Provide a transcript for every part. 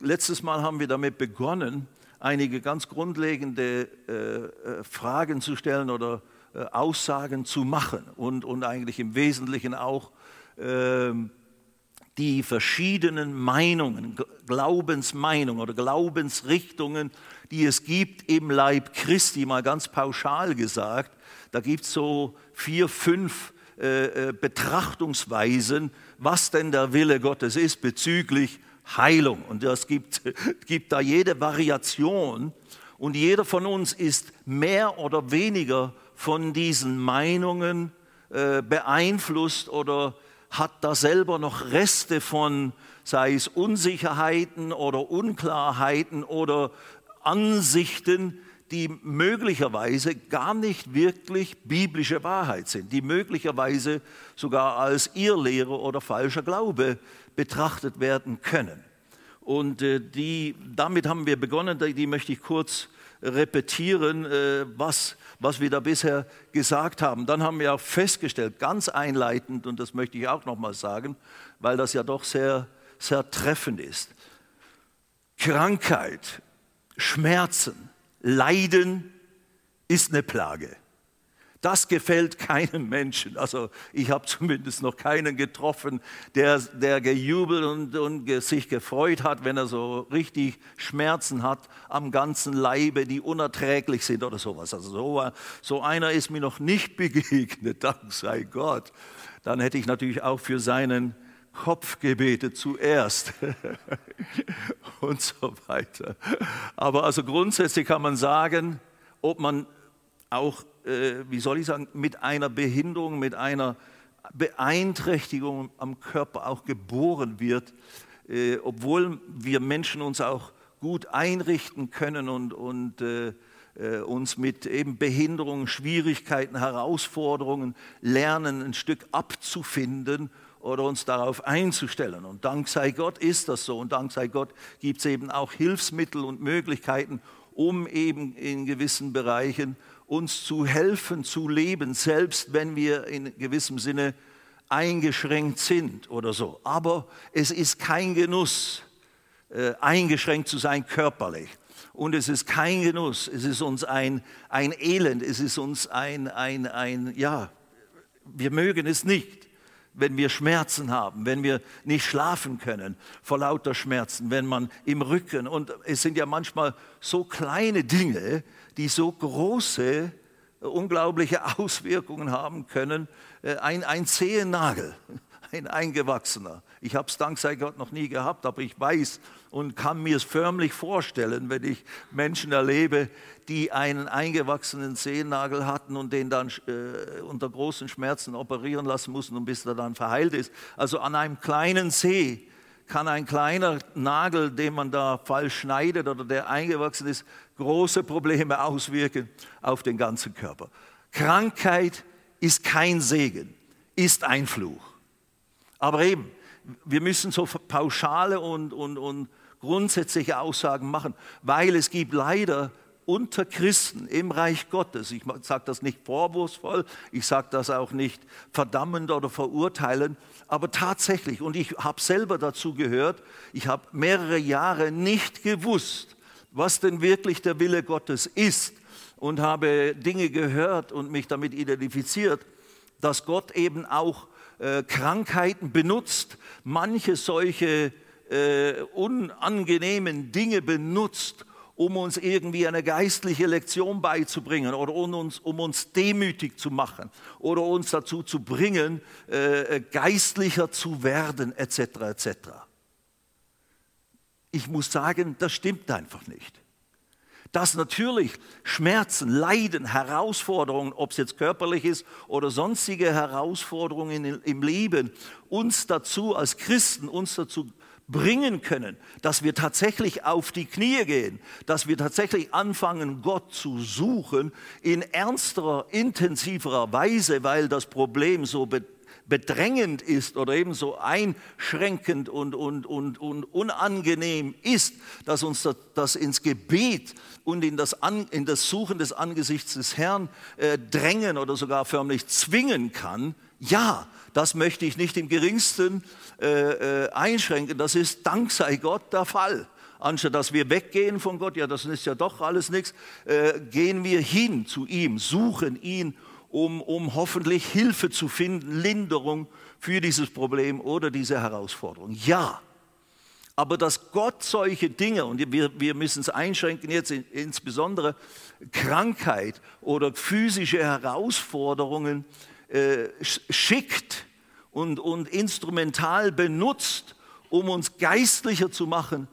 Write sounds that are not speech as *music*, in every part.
letztes Mal haben wir damit begonnen, einige ganz grundlegende äh, äh, Fragen zu stellen oder äh, Aussagen zu machen und, und eigentlich im Wesentlichen auch äh, die verschiedenen Meinungen, Glaubensmeinungen oder Glaubensrichtungen, die es gibt im Leib Christi, mal ganz pauschal gesagt. Da gibt es so vier, fünf äh, äh, Betrachtungsweisen, was denn der Wille Gottes ist bezüglich Heilung. Und es gibt, *laughs* gibt da jede Variation und jeder von uns ist mehr oder weniger von diesen Meinungen äh, beeinflusst oder hat da selber noch Reste von, sei es Unsicherheiten oder Unklarheiten oder Ansichten, die möglicherweise gar nicht wirklich biblische Wahrheit sind, die möglicherweise sogar als Irrlehre oder falscher Glaube betrachtet werden können. Und äh, die, damit haben wir begonnen, die möchte ich kurz repetieren, äh, was, was wir da bisher gesagt haben. Dann haben wir auch festgestellt, ganz einleitend, und das möchte ich auch nochmal sagen, weil das ja doch sehr, sehr treffend ist, Krankheit, Schmerzen, Leiden ist eine Plage. Das gefällt keinem Menschen. Also ich habe zumindest noch keinen getroffen, der, der gejubelt und, und sich gefreut hat, wenn er so richtig Schmerzen hat am ganzen Leibe, die unerträglich sind oder sowas. Also so, so einer ist mir noch nicht begegnet, *laughs* dank sei Gott. Dann hätte ich natürlich auch für seinen Kopfgebete zuerst *laughs* und so weiter. Aber also grundsätzlich kann man sagen, ob man auch, äh, wie soll ich sagen, mit einer Behinderung, mit einer Beeinträchtigung am Körper auch geboren wird, äh, obwohl wir Menschen uns auch gut einrichten können und, und äh, äh uns mit eben Behinderungen, Schwierigkeiten, Herausforderungen lernen, ein Stück abzufinden oder uns darauf einzustellen. Und dank sei Gott ist das so. Und dank sei Gott gibt es eben auch Hilfsmittel und Möglichkeiten, um eben in gewissen Bereichen uns zu helfen, zu leben, selbst wenn wir in gewissem Sinne eingeschränkt sind oder so. Aber es ist kein Genuss, äh, eingeschränkt zu sein körperlich. Und es ist kein Genuss, es ist uns ein, ein Elend, es ist uns ein, ein, ein, ja, wir mögen es nicht wenn wir Schmerzen haben, wenn wir nicht schlafen können vor lauter Schmerzen, wenn man im Rücken und es sind ja manchmal so kleine Dinge, die so große, unglaubliche Auswirkungen haben können. Äh, ein, ein Zehennagel, ein eingewachsener. Ich habe es dank sei Gott noch nie gehabt, aber ich weiß und kann mir es förmlich vorstellen, wenn ich Menschen erlebe, die einen eingewachsenen Zehennagel hatten und den dann äh, unter großen Schmerzen operieren lassen mussten und bis er dann verheilt ist. Also an einem kleinen Zeh kann ein kleiner Nagel, den man da falsch schneidet oder der eingewachsen ist, große Probleme auswirken auf den ganzen Körper. Krankheit ist kein Segen, ist ein Fluch. Aber eben, wir müssen so pauschale und, und, und grundsätzliche Aussagen machen, weil es gibt leider unter Christen im Reich Gottes, ich sage das nicht vorwurfsvoll, ich sage das auch nicht verdammend oder verurteilend, aber tatsächlich, und ich habe selber dazu gehört, ich habe mehrere Jahre nicht gewusst, was denn wirklich der Wille Gottes ist und habe Dinge gehört und mich damit identifiziert, dass Gott eben auch äh, Krankheiten benutzt, manche solche äh, unangenehmen Dinge benutzt, um uns irgendwie eine geistliche Lektion beizubringen oder um uns, um uns demütig zu machen oder uns dazu zu bringen, äh, äh geistlicher zu werden, etc. etc. Ich muss sagen, das stimmt einfach nicht dass natürlich Schmerzen, Leiden, Herausforderungen, ob es jetzt körperlich ist oder sonstige Herausforderungen im Leben, uns dazu als Christen, uns dazu bringen können, dass wir tatsächlich auf die Knie gehen, dass wir tatsächlich anfangen, Gott zu suchen in ernsterer, intensiverer Weise, weil das Problem so bedrängend ist oder eben so einschränkend und, und, und, und unangenehm ist, dass uns das, das ins Gebet und in das, An, in das Suchen des Angesichts des Herrn äh, drängen oder sogar förmlich zwingen kann, ja, das möchte ich nicht im geringsten äh, äh, einschränken. Das ist, dank sei Gott, der Fall. anstatt dass wir weggehen von Gott, ja, das ist ja doch alles nichts, äh, gehen wir hin zu ihm, suchen ihn, um, um hoffentlich Hilfe zu finden, Linderung für dieses Problem oder diese Herausforderung. Ja, aber dass Gott solche Dinge, und wir, wir müssen es einschränken jetzt insbesondere Krankheit oder physische Herausforderungen äh, schickt und, und instrumental benutzt, um uns geistlicher zu machen,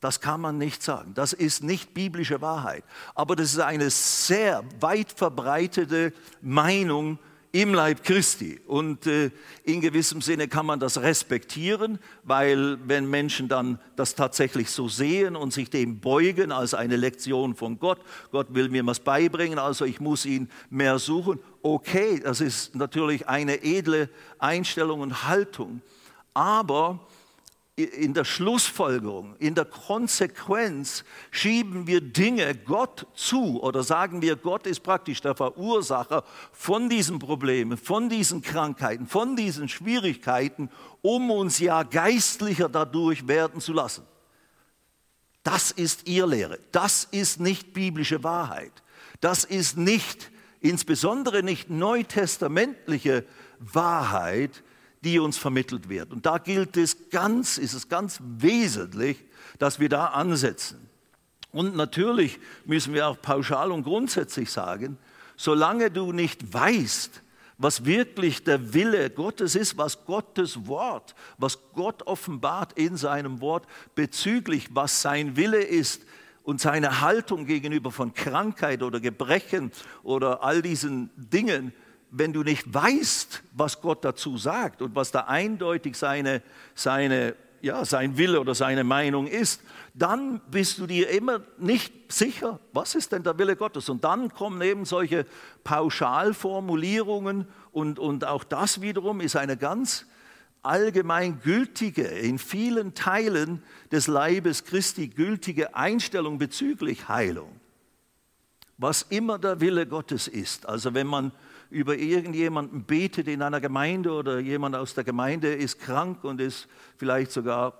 das kann man nicht sagen. Das ist nicht biblische Wahrheit. Aber das ist eine sehr weit verbreitete Meinung im Leib Christi. Und äh, in gewissem Sinne kann man das respektieren, weil wenn Menschen dann das tatsächlich so sehen und sich dem beugen als eine Lektion von Gott, Gott will mir was beibringen, also ich muss ihn mehr suchen, okay, das ist natürlich eine edle Einstellung und Haltung. Aber in der Schlussfolgerung, in der Konsequenz schieben wir Dinge Gott zu oder sagen wir, Gott ist praktisch der Verursacher von diesen Problemen, von diesen Krankheiten, von diesen Schwierigkeiten, um uns ja geistlicher dadurch werden zu lassen. Das ist ihr Lehre. Das ist nicht biblische Wahrheit. Das ist nicht, insbesondere nicht neutestamentliche Wahrheit, die uns vermittelt wird. Und da gilt es ganz, ist es ganz wesentlich, dass wir da ansetzen. Und natürlich müssen wir auch pauschal und grundsätzlich sagen, solange du nicht weißt, was wirklich der Wille Gottes ist, was Gottes Wort, was Gott offenbart in seinem Wort bezüglich, was sein Wille ist und seine Haltung gegenüber von Krankheit oder Gebrechen oder all diesen Dingen, wenn du nicht weißt, was Gott dazu sagt und was da eindeutig seine, seine, ja, sein Wille oder seine Meinung ist, dann bist du dir immer nicht sicher, was ist denn der Wille Gottes. Und dann kommen eben solche Pauschalformulierungen und, und auch das wiederum ist eine ganz allgemein gültige, in vielen Teilen des Leibes Christi gültige Einstellung bezüglich Heilung. Was immer der Wille Gottes ist, also wenn man über irgendjemanden betet in einer Gemeinde oder jemand aus der Gemeinde ist krank und ist vielleicht sogar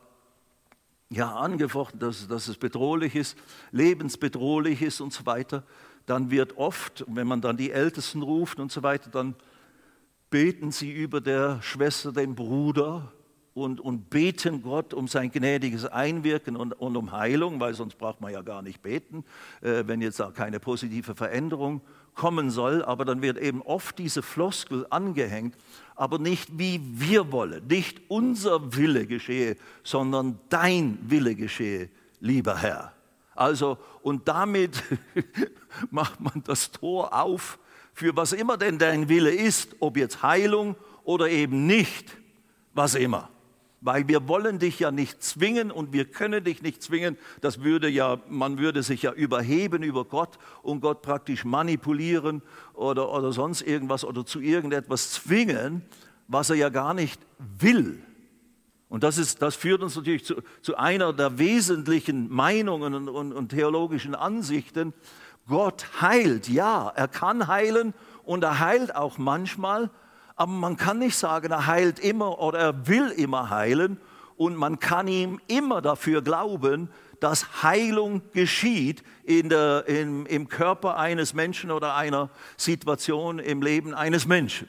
ja, angefochten, dass, dass es bedrohlich ist, lebensbedrohlich ist und so weiter, dann wird oft, wenn man dann die Ältesten ruft und so weiter, dann beten sie über der Schwester den Bruder und, und beten Gott um sein gnädiges Einwirken und, und um Heilung, weil sonst braucht man ja gar nicht beten, äh, wenn jetzt auch keine positive Veränderung kommen soll. Aber dann wird eben oft diese Floskel angehängt, aber nicht wie wir wollen, nicht unser Wille geschehe, sondern dein Wille geschehe, lieber Herr. Also, und damit *laughs* macht man das Tor auf für was immer denn dein Wille ist, ob jetzt Heilung oder eben nicht, was immer weil wir wollen dich ja nicht zwingen und wir können dich nicht zwingen. Das würde ja, man würde sich ja überheben über Gott und Gott praktisch manipulieren oder, oder sonst irgendwas oder zu irgendetwas zwingen, was er ja gar nicht will. Und das, ist, das führt uns natürlich zu, zu einer der wesentlichen Meinungen und, und, und theologischen Ansichten. Gott heilt, ja, er kann heilen und er heilt auch manchmal, aber man kann nicht sagen, er heilt immer oder er will immer heilen. Und man kann ihm immer dafür glauben, dass Heilung geschieht in der, in, im Körper eines Menschen oder einer Situation im Leben eines Menschen.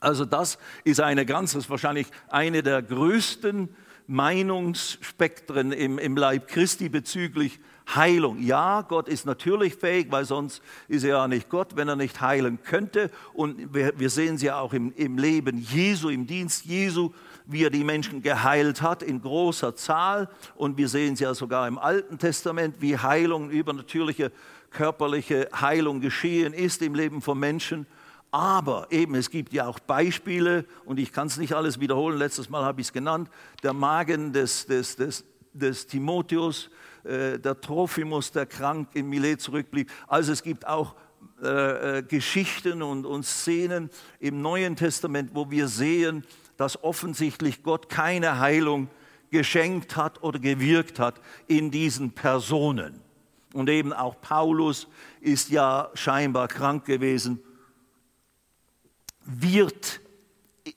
Also das ist eine ganz, das ist wahrscheinlich eine der größten Meinungsspektren im, im Leib Christi bezüglich Heilung. Ja, Gott ist natürlich fähig, weil sonst ist er ja nicht Gott, wenn er nicht heilen könnte. Und wir, wir sehen es ja auch im, im Leben Jesu, im Dienst Jesu, wie er die Menschen geheilt hat in großer Zahl. Und wir sehen es ja sogar im Alten Testament, wie Heilung, übernatürliche körperliche Heilung geschehen ist im Leben von Menschen. Aber eben, es gibt ja auch Beispiele, und ich kann es nicht alles wiederholen, letztes Mal habe ich es genannt, der Magen des, des, des, des Timotheus, äh, der Trophimus, der krank in Milet zurückblieb. Also es gibt auch äh, äh, Geschichten und, und Szenen im Neuen Testament, wo wir sehen, dass offensichtlich Gott keine Heilung geschenkt hat oder gewirkt hat in diesen Personen. Und eben auch Paulus ist ja scheinbar krank gewesen, wird,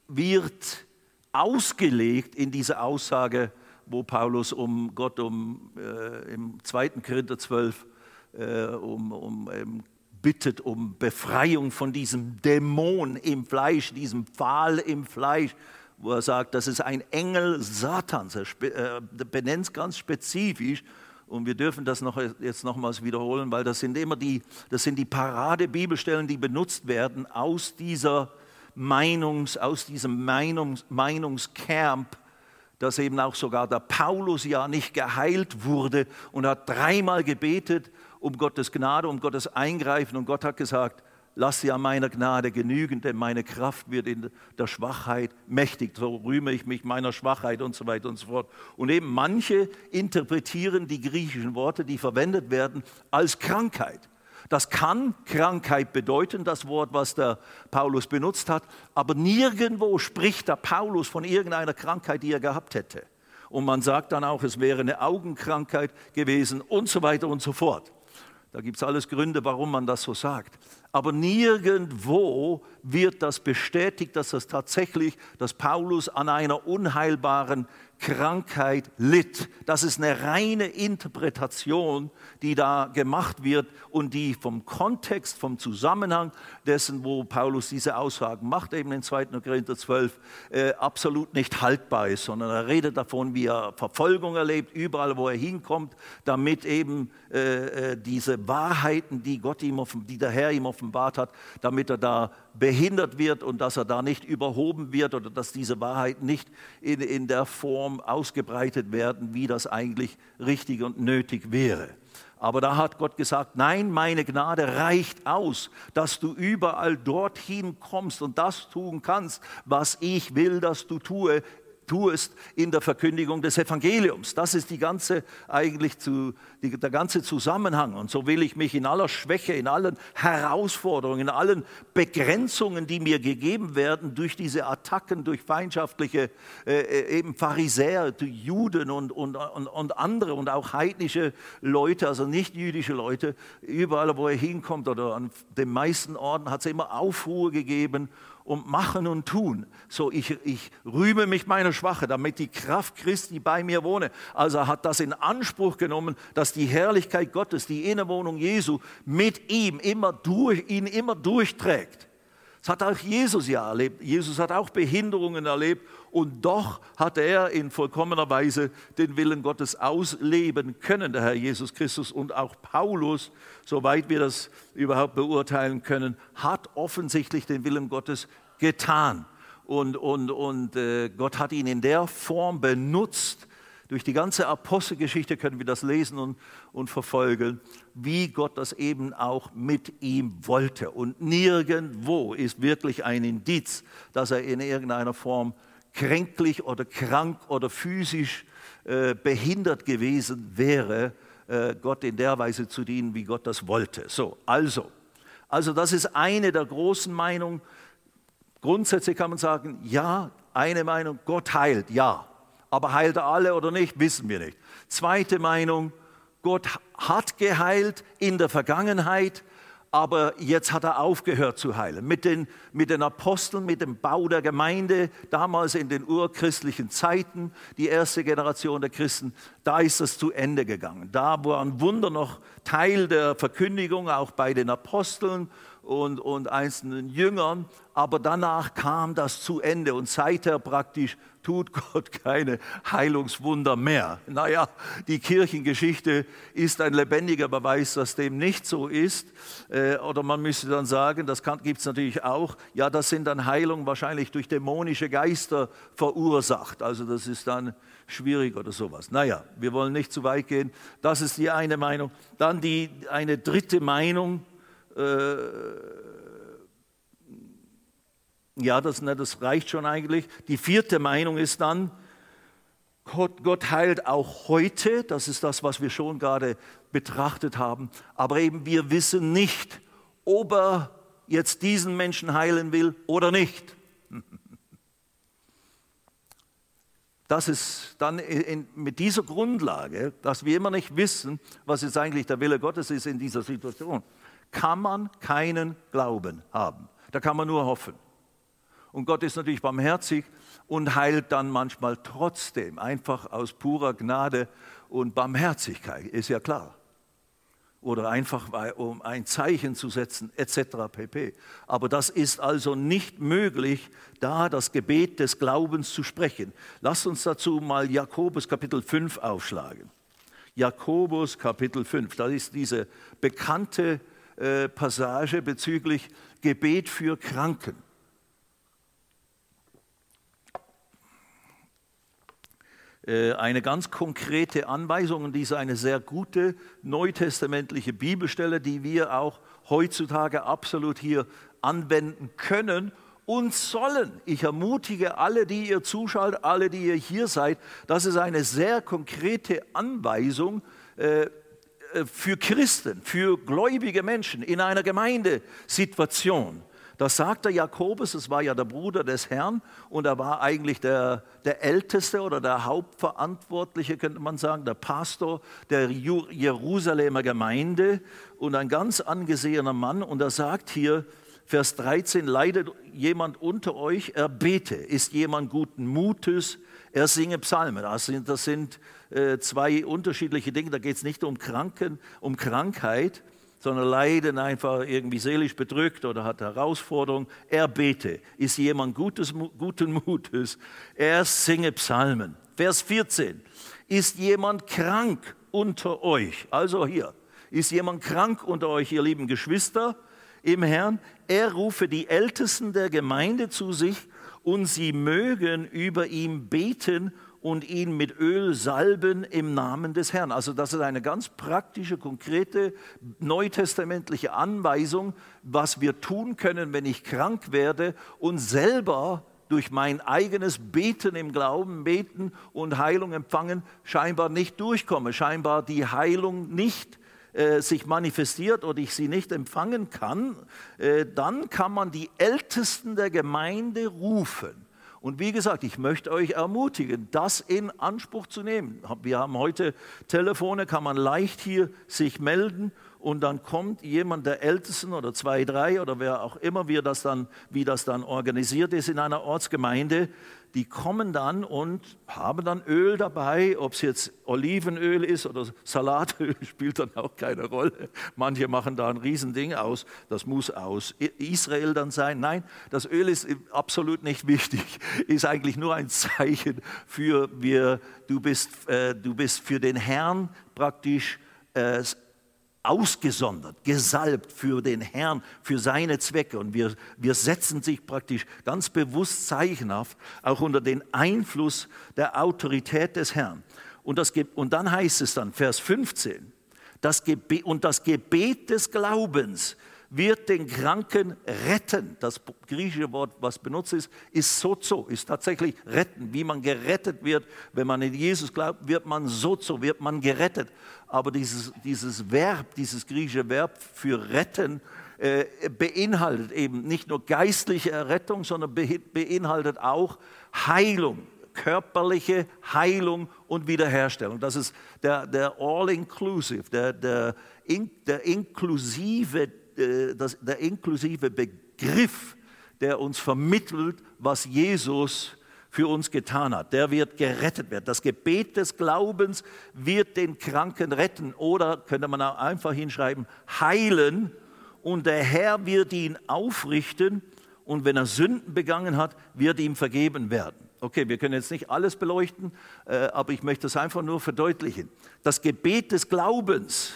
wird ausgelegt in diese Aussage, wo Paulus um Gott um, äh, im 2. Korinther 12 äh, um, um ähm, bittet um Befreiung von diesem Dämon im Fleisch, diesem Pfahl im Fleisch, wo er sagt, das ist ein Engel Satans. Er äh, benennt es ganz spezifisch und wir dürfen das noch, jetzt nochmals wiederholen, weil das sind immer die, das sind die Paradebibelstellen, die benutzt werden aus dieser Meinungs, aus diesem Meinungs, Meinungscamp, dass eben auch sogar der Paulus ja nicht geheilt wurde und hat dreimal gebetet um Gottes Gnade, um Gottes Eingreifen und Gott hat gesagt, lass sie an meiner Gnade genügen, denn meine Kraft wird in der Schwachheit mächtig. So rühme ich mich meiner Schwachheit und so weiter und so fort. Und eben manche interpretieren die griechischen Worte, die verwendet werden, als Krankheit. Das kann Krankheit bedeuten, das Wort, was der Paulus benutzt hat, aber nirgendwo spricht der Paulus von irgendeiner Krankheit, die er gehabt hätte. Und man sagt dann auch, es wäre eine Augenkrankheit gewesen und so weiter und so fort. Da gibt es alles Gründe, warum man das so sagt. Aber nirgendwo wird das bestätigt, dass das tatsächlich, dass Paulus an einer unheilbaren Krankheit litt. Das ist eine reine Interpretation, die da gemacht wird und die vom Kontext, vom Zusammenhang dessen, wo Paulus diese Aussagen macht, eben in 2. Korinther 12, äh, absolut nicht haltbar ist, sondern er redet davon, wie er Verfolgung erlebt, überall, wo er hinkommt, damit eben äh, äh diese Wahrheiten, die, Gott ihm, die der Herr ihm offenbart hat, damit er da behindert wird und dass er da nicht überhoben wird oder dass diese Wahrheiten nicht in, in der Form ausgebreitet werden, wie das eigentlich richtig und nötig wäre. Aber da hat Gott gesagt, nein, meine Gnade reicht aus, dass du überall dorthin kommst und das tun kannst, was ich will, dass du tue tust in der Verkündigung des Evangeliums. Das ist die ganze, eigentlich zu, die, der ganze Zusammenhang. Und so will ich mich in aller Schwäche, in allen Herausforderungen, in allen Begrenzungen, die mir gegeben werden durch diese Attacken, durch feindschaftliche äh, äh eben Pharisäer, Juden und, und, und, und andere und auch heidnische Leute, also nicht jüdische Leute, überall, wo er hinkommt oder an den meisten Orten hat es immer Aufruhr gegeben und machen und tun. So, ich, ich rühme mich meiner Schwache, damit die Kraft Christi bei mir wohne. Also er hat das in Anspruch genommen, dass die Herrlichkeit Gottes, die Innewohnung Jesu mit ihm immer durch, ihn immer durchträgt. Das hat auch Jesus ja erlebt. Jesus hat auch Behinderungen erlebt und doch hat er in vollkommener Weise den Willen Gottes ausleben können, der Herr Jesus Christus und auch Paulus, soweit wir das überhaupt beurteilen können, hat offensichtlich den Willen Gottes getan. Und, und, und äh, Gott hat ihn in der Form benutzt, durch die ganze Apostelgeschichte können wir das lesen und, und verfolgen, wie Gott das eben auch mit ihm wollte. Und nirgendwo ist wirklich ein Indiz, dass er in irgendeiner Form kränklich oder krank oder physisch äh, behindert gewesen wäre, äh, Gott in der Weise zu dienen, wie Gott das wollte. So, also, also das ist eine der großen Meinungen. Grundsätzlich kann man sagen, ja, eine Meinung, Gott heilt, ja. Aber heilt er alle oder nicht, wissen wir nicht. Zweite Meinung, Gott hat geheilt in der Vergangenheit, aber jetzt hat er aufgehört zu heilen. Mit den, mit den Aposteln, mit dem Bau der Gemeinde, damals in den urchristlichen Zeiten, die erste Generation der Christen, da ist es zu Ende gegangen. Da waren Wunder noch Teil der Verkündigung, auch bei den Aposteln und, und einzelnen Jüngern, aber danach kam das zu Ende und seither praktisch tut *laughs* Gott keine Heilungswunder mehr. Naja, die Kirchengeschichte ist ein lebendiger Beweis, dass dem nicht so ist. Äh, oder man müsste dann sagen, das gibt es natürlich auch, ja, das sind dann Heilungen wahrscheinlich durch dämonische Geister verursacht. Also das ist dann schwierig oder sowas. Naja, wir wollen nicht zu weit gehen. Das ist die eine Meinung. Dann die, eine dritte Meinung. Äh, ja, das, ne, das reicht schon eigentlich. Die vierte Meinung ist dann, Gott, Gott heilt auch heute, das ist das, was wir schon gerade betrachtet haben, aber eben wir wissen nicht, ob er jetzt diesen Menschen heilen will oder nicht. *laughs* Das ist dann in, mit dieser Grundlage, dass wir immer nicht wissen, was jetzt eigentlich der Wille Gottes ist in dieser Situation, kann man keinen Glauben haben. Da kann man nur hoffen. Und Gott ist natürlich barmherzig und heilt dann manchmal trotzdem, einfach aus purer Gnade und Barmherzigkeit, ist ja klar. Oder einfach um ein Zeichen zu setzen, etc. pp. Aber das ist also nicht möglich, da das Gebet des Glaubens zu sprechen. Lasst uns dazu mal Jakobus Kapitel 5 aufschlagen. Jakobus Kapitel 5, das ist diese bekannte äh, Passage bezüglich Gebet für Kranken. Eine ganz konkrete Anweisung und diese eine sehr gute neutestamentliche Bibelstelle, die wir auch heutzutage absolut hier anwenden können und sollen. Ich ermutige alle, die ihr zuschaut, alle, die ihr hier seid, das ist eine sehr konkrete Anweisung äh, äh für Christen, für gläubige Menschen in einer Gemeindesituation. Das sagt der Jakobus, es war ja der Bruder des Herrn und er war eigentlich der, der Älteste oder der Hauptverantwortliche, könnte man sagen, der Pastor der Jerusalemer Gemeinde und ein ganz angesehener Mann. Und er sagt hier, Vers 13, leidet jemand unter euch, er bete, ist jemand guten Mutes, er singe Psalmen. Das sind, das sind äh, zwei unterschiedliche Dinge, da geht es nicht um, Kranken, um Krankheit, sondern leiden einfach irgendwie seelisch bedrückt oder hat Herausforderungen. Er bete, ist jemand Gutes, guten Mutes. Er singe Psalmen. Vers 14. Ist jemand krank unter euch? Also hier. Ist jemand krank unter euch, ihr lieben Geschwister im Herrn? Er rufe die Ältesten der Gemeinde zu sich und sie mögen über ihn beten und ihn mit Öl salben im Namen des Herrn. Also das ist eine ganz praktische, konkrete neutestamentliche Anweisung, was wir tun können, wenn ich krank werde und selber durch mein eigenes Beten im Glauben, Beten und Heilung empfangen, scheinbar nicht durchkomme, scheinbar die Heilung nicht äh, sich manifestiert oder ich sie nicht empfangen kann, äh, dann kann man die Ältesten der Gemeinde rufen und wie gesagt, ich möchte euch ermutigen, das in Anspruch zu nehmen. Wir haben heute Telefone, kann man leicht hier sich melden und dann kommt jemand der Ältesten oder zwei, drei oder wer auch immer, wie das dann, wie das dann organisiert ist in einer Ortsgemeinde, die kommen dann und haben dann Öl dabei, ob es jetzt Olivenöl ist oder Salatöl, *laughs* spielt dann auch keine Rolle. Manche machen da ein Riesending aus, das muss aus Israel dann sein. Nein, das Öl ist absolut nicht wichtig, *laughs* ist eigentlich nur ein Zeichen für, wir, du, bist, äh, du bist für den Herrn praktisch äh, ausgesondert, gesalbt für den Herrn, für seine Zwecke. Und wir, wir setzen sich praktisch ganz bewusst zeichenhaft auch unter den Einfluss der Autorität des Herrn. Und, das, und dann heißt es dann, Vers 15, das Gebet, und das Gebet des Glaubens wird den Kranken retten. Das griechische Wort, was benutzt ist, ist sozo, ist tatsächlich retten. Wie man gerettet wird, wenn man in Jesus glaubt, wird man sozo, wird man gerettet. Aber dieses, dieses Verb, dieses griechische Verb für retten, äh, beinhaltet eben nicht nur geistliche Errettung, sondern beinhaltet auch Heilung, körperliche Heilung und Wiederherstellung. Das ist der, der All-Inclusive, der, der, der inklusive äh, der inklusive Begriff, der uns vermittelt, was Jesus für uns getan hat. Der wird gerettet werden. Das Gebet des Glaubens wird den Kranken retten oder könnte man auch einfach hinschreiben, heilen und der Herr wird ihn aufrichten und wenn er Sünden begangen hat, wird ihm vergeben werden. Okay, wir können jetzt nicht alles beleuchten, äh, aber ich möchte es einfach nur verdeutlichen. Das Gebet des Glaubens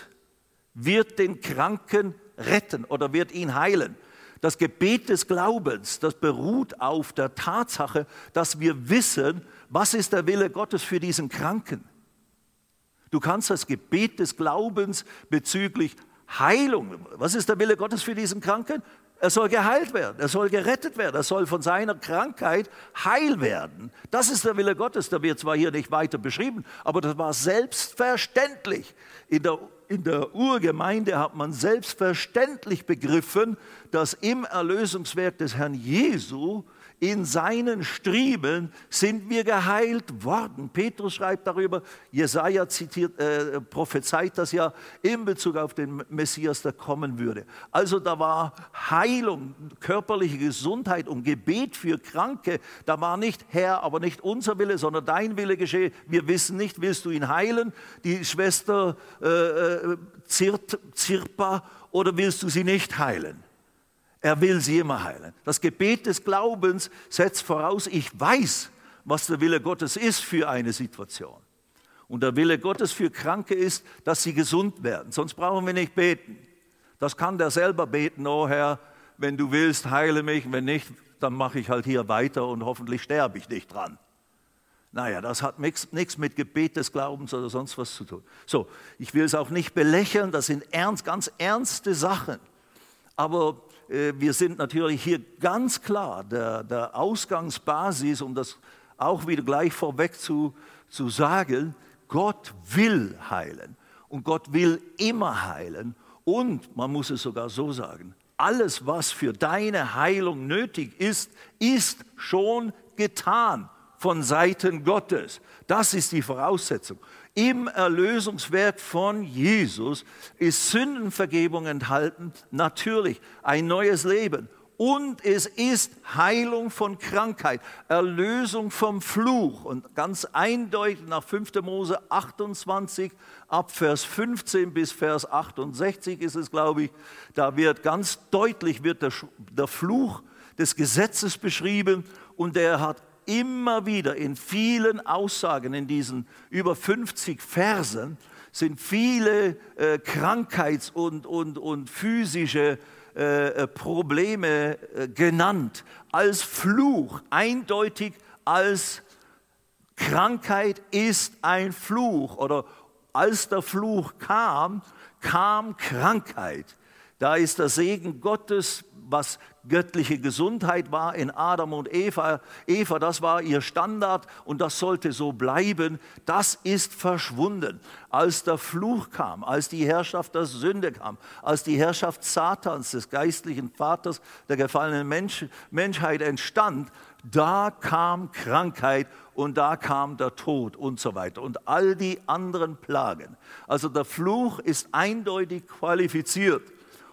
wird den Kranken retten oder wird ihn heilen. Das Gebet des Glaubens, das beruht auf der Tatsache, dass wir wissen, was ist der Wille Gottes für diesen Kranken. Du kannst das Gebet des Glaubens bezüglich Heilung, was ist der Wille Gottes für diesen Kranken? Er soll geheilt werden, er soll gerettet werden, er soll von seiner Krankheit heil werden. Das ist der Wille Gottes, der wird zwar hier nicht weiter beschrieben, aber das war selbstverständlich in der in der Urgemeinde hat man selbstverständlich begriffen, dass im Erlösungswerk des Herrn Jesu in seinen Striemen sind wir geheilt worden. Petrus schreibt darüber, Jesaja zitiert, äh, prophezeit das ja in Bezug auf den Messias, der kommen würde. Also da war Heilung, körperliche Gesundheit und Gebet für Kranke. Da war nicht Herr, aber nicht unser Wille, sondern dein Wille geschehe. Wir wissen nicht, willst du ihn heilen? Die Schwester äh, äh Zirpa oder willst du sie nicht heilen? Er will sie immer heilen. Das Gebet des Glaubens setzt voraus, ich weiß, was der Wille Gottes ist für eine Situation. Und der Wille Gottes für Kranke ist, dass sie gesund werden. Sonst brauchen wir nicht beten. Das kann der selber beten, oh Herr, wenn du willst, heile mich, wenn nicht, dann mache ich halt hier weiter und hoffentlich sterbe ich nicht dran. Naja, das hat nichts mit Gebet des Glaubens oder sonst was zu tun. So, ich will es auch nicht belächeln, das sind ernst, ganz ernste Sachen. Aber wir sind natürlich hier ganz klar der, der Ausgangsbasis, um das auch wieder gleich vorweg zu, zu sagen, Gott will heilen und Gott will immer heilen und man muss es sogar so sagen, alles, was für deine Heilung nötig ist, ist schon getan von Seiten Gottes. Das ist die Voraussetzung. Im Erlösungswerk von Jesus ist Sündenvergebung enthalten, natürlich ein neues Leben. Und es ist Heilung von Krankheit, Erlösung vom Fluch. Und ganz eindeutig nach 5. Mose 28, ab Vers 15 bis Vers 68 ist es, glaube ich, da wird ganz deutlich wird der, der Fluch des Gesetzes beschrieben und der hat immer wieder in vielen Aussagen, in diesen über 50 Versen, sind viele äh, Krankheits- und, und, und physische äh, äh Probleme äh, genannt, als Fluch, eindeutig als Krankheit ist ein Fluch oder als der Fluch kam, kam Krankheit. Da ist der Segen Gottes was göttliche Gesundheit war in Adam und Eva. Eva, das war ihr Standard und das sollte so bleiben. Das ist verschwunden. Als der Fluch kam, als die Herrschaft der Sünde kam, als die Herrschaft Satans, des geistlichen Vaters der gefallenen Mensch, Menschheit entstand, da kam Krankheit und da kam der Tod und so weiter und all die anderen Plagen. Also der Fluch ist eindeutig qualifiziert.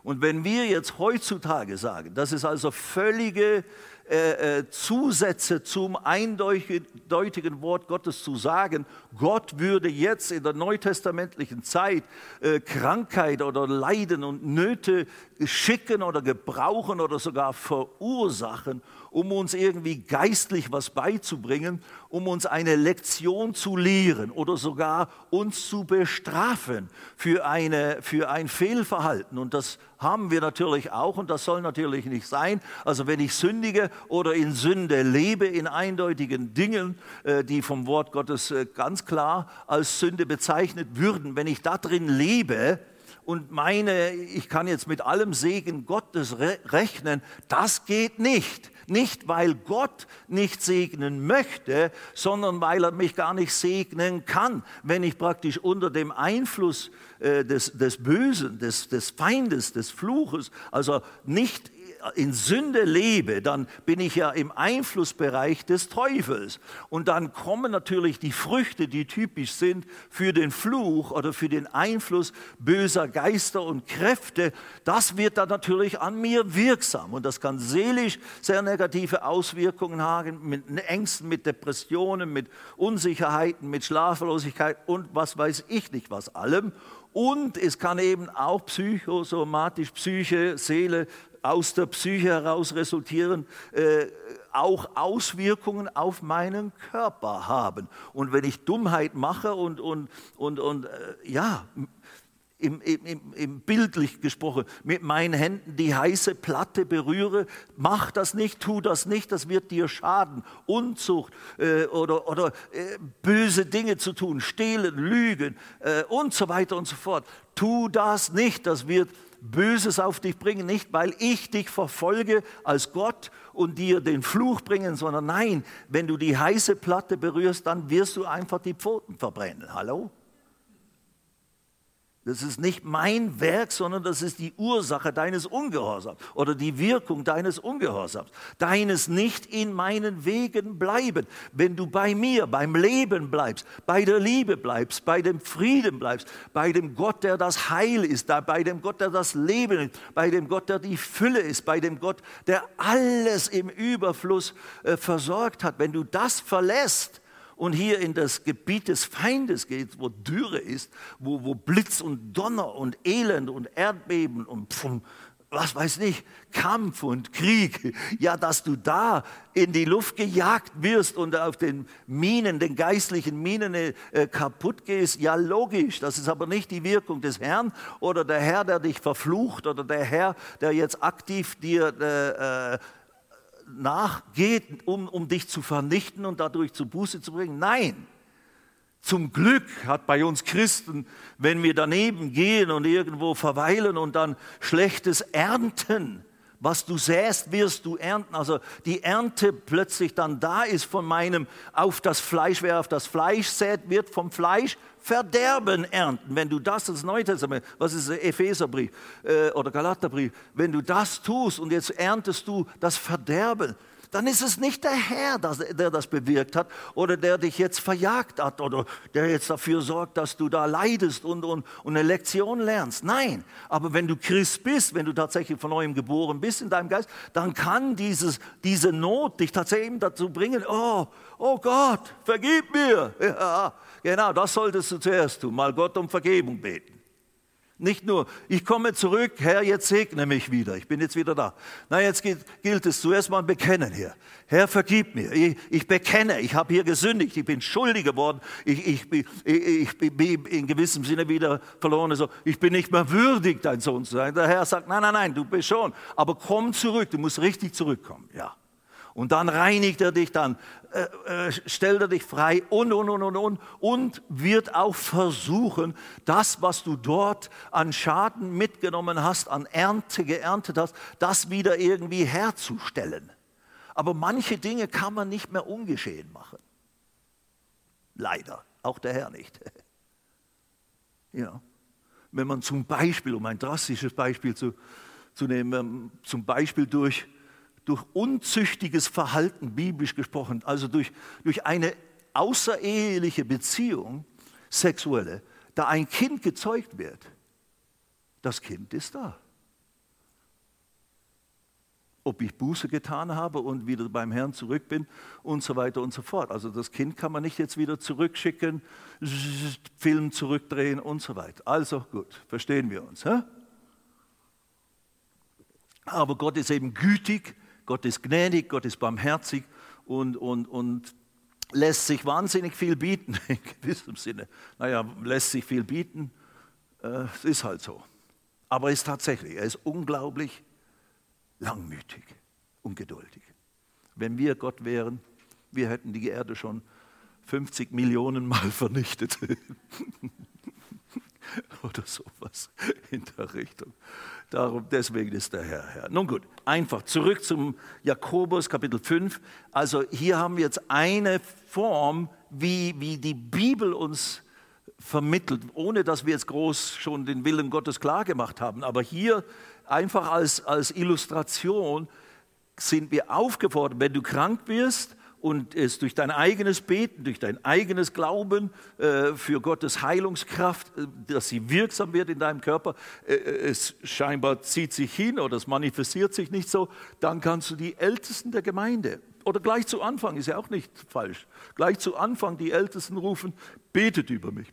Und wenn wir jetzt heutzutage sagen, das ist also völlige äh, äh, Zusätze zum eindeutigen Wort Gottes zu sagen, Gott würde jetzt in der neutestamentlichen Zeit äh, Krankheit oder Leiden und Nöte schicken oder gebrauchen oder sogar verursachen, um uns irgendwie geistlich was beizubringen, um uns eine Lektion zu lehren oder sogar uns zu bestrafen für, eine, für ein Fehlverhalten. Und das haben wir natürlich auch und das soll natürlich nicht sein. Also wenn ich sündige oder in Sünde lebe, in eindeutigen Dingen, äh, die vom Wort Gottes äh, ganz klar als Sünde bezeichnet würden, wenn ich da drin lebe, und meine, ich kann jetzt mit allem Segen Gottes rechnen, das geht nicht. Nicht, weil Gott nicht segnen möchte, sondern weil er mich gar nicht segnen kann. Wenn ich praktisch unter dem Einfluss äh, des, des Bösen, des, des Feindes, des Fluches, also nicht in Sünde lebe, dann bin ich ja im Einflussbereich des Teufels. Und dann kommen natürlich die Früchte, die typisch sind für den Fluch oder für den Einfluss böser Geister und Kräfte. Das wird dann natürlich an mir wirksam. Und das kann seelisch sehr negative Auswirkungen haben, mit Ängsten, mit Depressionen, mit Unsicherheiten, mit Schlaflosigkeit und was weiß ich nicht was allem. Und es kann eben auch psychosomatisch, Psyche, Seele, aus der Psyche heraus resultieren, äh, auch Auswirkungen auf meinen Körper haben. Und wenn ich Dummheit mache und, und, und, und äh, ja, im, im, im, bildlich gesprochen, mit meinen Händen die heiße Platte berühre, mach das nicht, tu das nicht, das wird dir schaden. Unzucht äh, oder, oder äh, böse Dinge zu tun, stehlen, lügen äh, und so weiter und so fort. Tu das nicht, das wird Böses auf dich bringen, nicht weil ich dich verfolge als Gott und dir den Fluch bringen, sondern nein, wenn du die heiße Platte berührst, dann wirst du einfach die Pfoten verbrennen. Hallo? Das ist nicht mein Werk, sondern das ist die Ursache deines Ungehorsams oder die Wirkung deines Ungehorsams. Deines nicht in meinen Wegen bleiben. Wenn du bei mir, beim Leben bleibst, bei der Liebe bleibst, bei dem Frieden bleibst, bei dem Gott, der das Heil ist, bei dem Gott, der das Leben ist, bei dem Gott, der die Fülle ist, bei dem Gott, der alles im Überfluss äh, versorgt hat. Wenn du das verlässt, und hier in das Gebiet des Feindes geht, wo Dürre ist, wo, wo Blitz und Donner und Elend und Erdbeben und pfum, was weiß ich, Kampf und Krieg, ja, dass du da in die Luft gejagt wirst und auf den Minen, den geistlichen Minen äh, kaputt gehst, ja, logisch, das ist aber nicht die Wirkung des Herrn oder der Herr, der dich verflucht oder der Herr, der jetzt aktiv dir äh, äh, nachgeht, um, um dich zu vernichten und dadurch zu Buße zu bringen. Nein, zum Glück hat bei uns Christen, wenn wir daneben gehen und irgendwo verweilen und dann schlechtes ernten, was du säst, wirst du ernten. Also die Ernte plötzlich dann da ist von meinem auf das Fleisch, wer auf das Fleisch sät, wird vom Fleisch Verderben ernten. Wenn du das ins Neue Testament, was ist Epheserbrief äh, oder Galaterbrief, wenn du das tust und jetzt erntest du das Verderben, dann ist es nicht der Herr, der das bewirkt hat oder der dich jetzt verjagt hat oder der jetzt dafür sorgt, dass du da leidest und, und, und eine Lektion lernst. Nein, aber wenn du Christ bist, wenn du tatsächlich von neuem geboren bist in deinem Geist, dann kann dieses, diese Not dich tatsächlich dazu bringen, oh, oh Gott, vergib mir. *laughs* Ja, genau, das solltest du zuerst tun, mal Gott um Vergebung beten. Nicht nur, ich komme zurück, Herr, jetzt segne mich wieder, ich bin jetzt wieder da. Nein, jetzt gilt, gilt es zuerst mal bekennen hier. Herr, vergib mir, ich, ich bekenne, ich habe hier gesündigt, ich bin schuldig geworden, ich, ich, ich, bin in gewissem Sinne wieder verloren. Also, ich bin nicht mehr würdig, dein Sohn zu sein. Der Herr sagt, nein, nein, nein, du bist schon, aber komm zurück, du musst richtig zurückkommen. Ja. Und dann reinigt er dich, dann äh, äh, stellt er dich frei und, und, und, und, und, und wird auch versuchen, das, was du dort an Schaden mitgenommen hast, an Ernte geerntet hast, das wieder irgendwie herzustellen. Aber manche Dinge kann man nicht mehr ungeschehen machen. Leider, auch der Herr nicht. *laughs* ja. Wenn man zum Beispiel, um ein drastisches Beispiel zu, zu nehmen, zum Beispiel durch durch unzüchtiges Verhalten, biblisch gesprochen, also durch, durch eine außereheliche Beziehung, sexuelle, da ein Kind gezeugt wird, das Kind ist da. Ob ich Buße getan habe und wieder beim Herrn zurück bin und so weiter und so fort. Also das Kind kann man nicht jetzt wieder zurückschicken, Film zurückdrehen und so weiter. Also gut, verstehen wir uns. Hä? Aber Gott ist eben gütig Gott ist gnädig, Gott ist barmherzig und, und, und lässt sich wahnsinnig viel bieten, *laughs* in gewissem Sinne. Naja, lässt sich viel bieten, äh, es ist halt so. Aber er ist tatsächlich, er ist unglaublich langmütig und geduldig. Wenn wir Gott wären, wir hätten die Erde schon 50 Millionen Mal *laughs* vernichtet. *laughs* Oder sowas in der Richtung. Darum, deswegen ist der Herr Herr. Nun gut, einfach zurück zum Jakobus Kapitel 5. Also hier haben wir jetzt eine Form, wie, wie die Bibel uns vermittelt, ohne dass wir jetzt groß schon den Willen Gottes klar gemacht haben. Aber hier einfach als, als Illustration sind wir aufgefordert, wenn du krank wirst, und es durch dein eigenes Beten, durch dein eigenes Glauben äh, für Gottes Heilungskraft, äh, dass sie wirksam wird in deinem Körper, äh, es scheinbar zieht sich hin oder es manifestiert sich nicht so, dann kannst du die Ältesten der Gemeinde oder gleich zu Anfang, ist ja auch nicht falsch, gleich zu Anfang die Ältesten rufen, betet über mich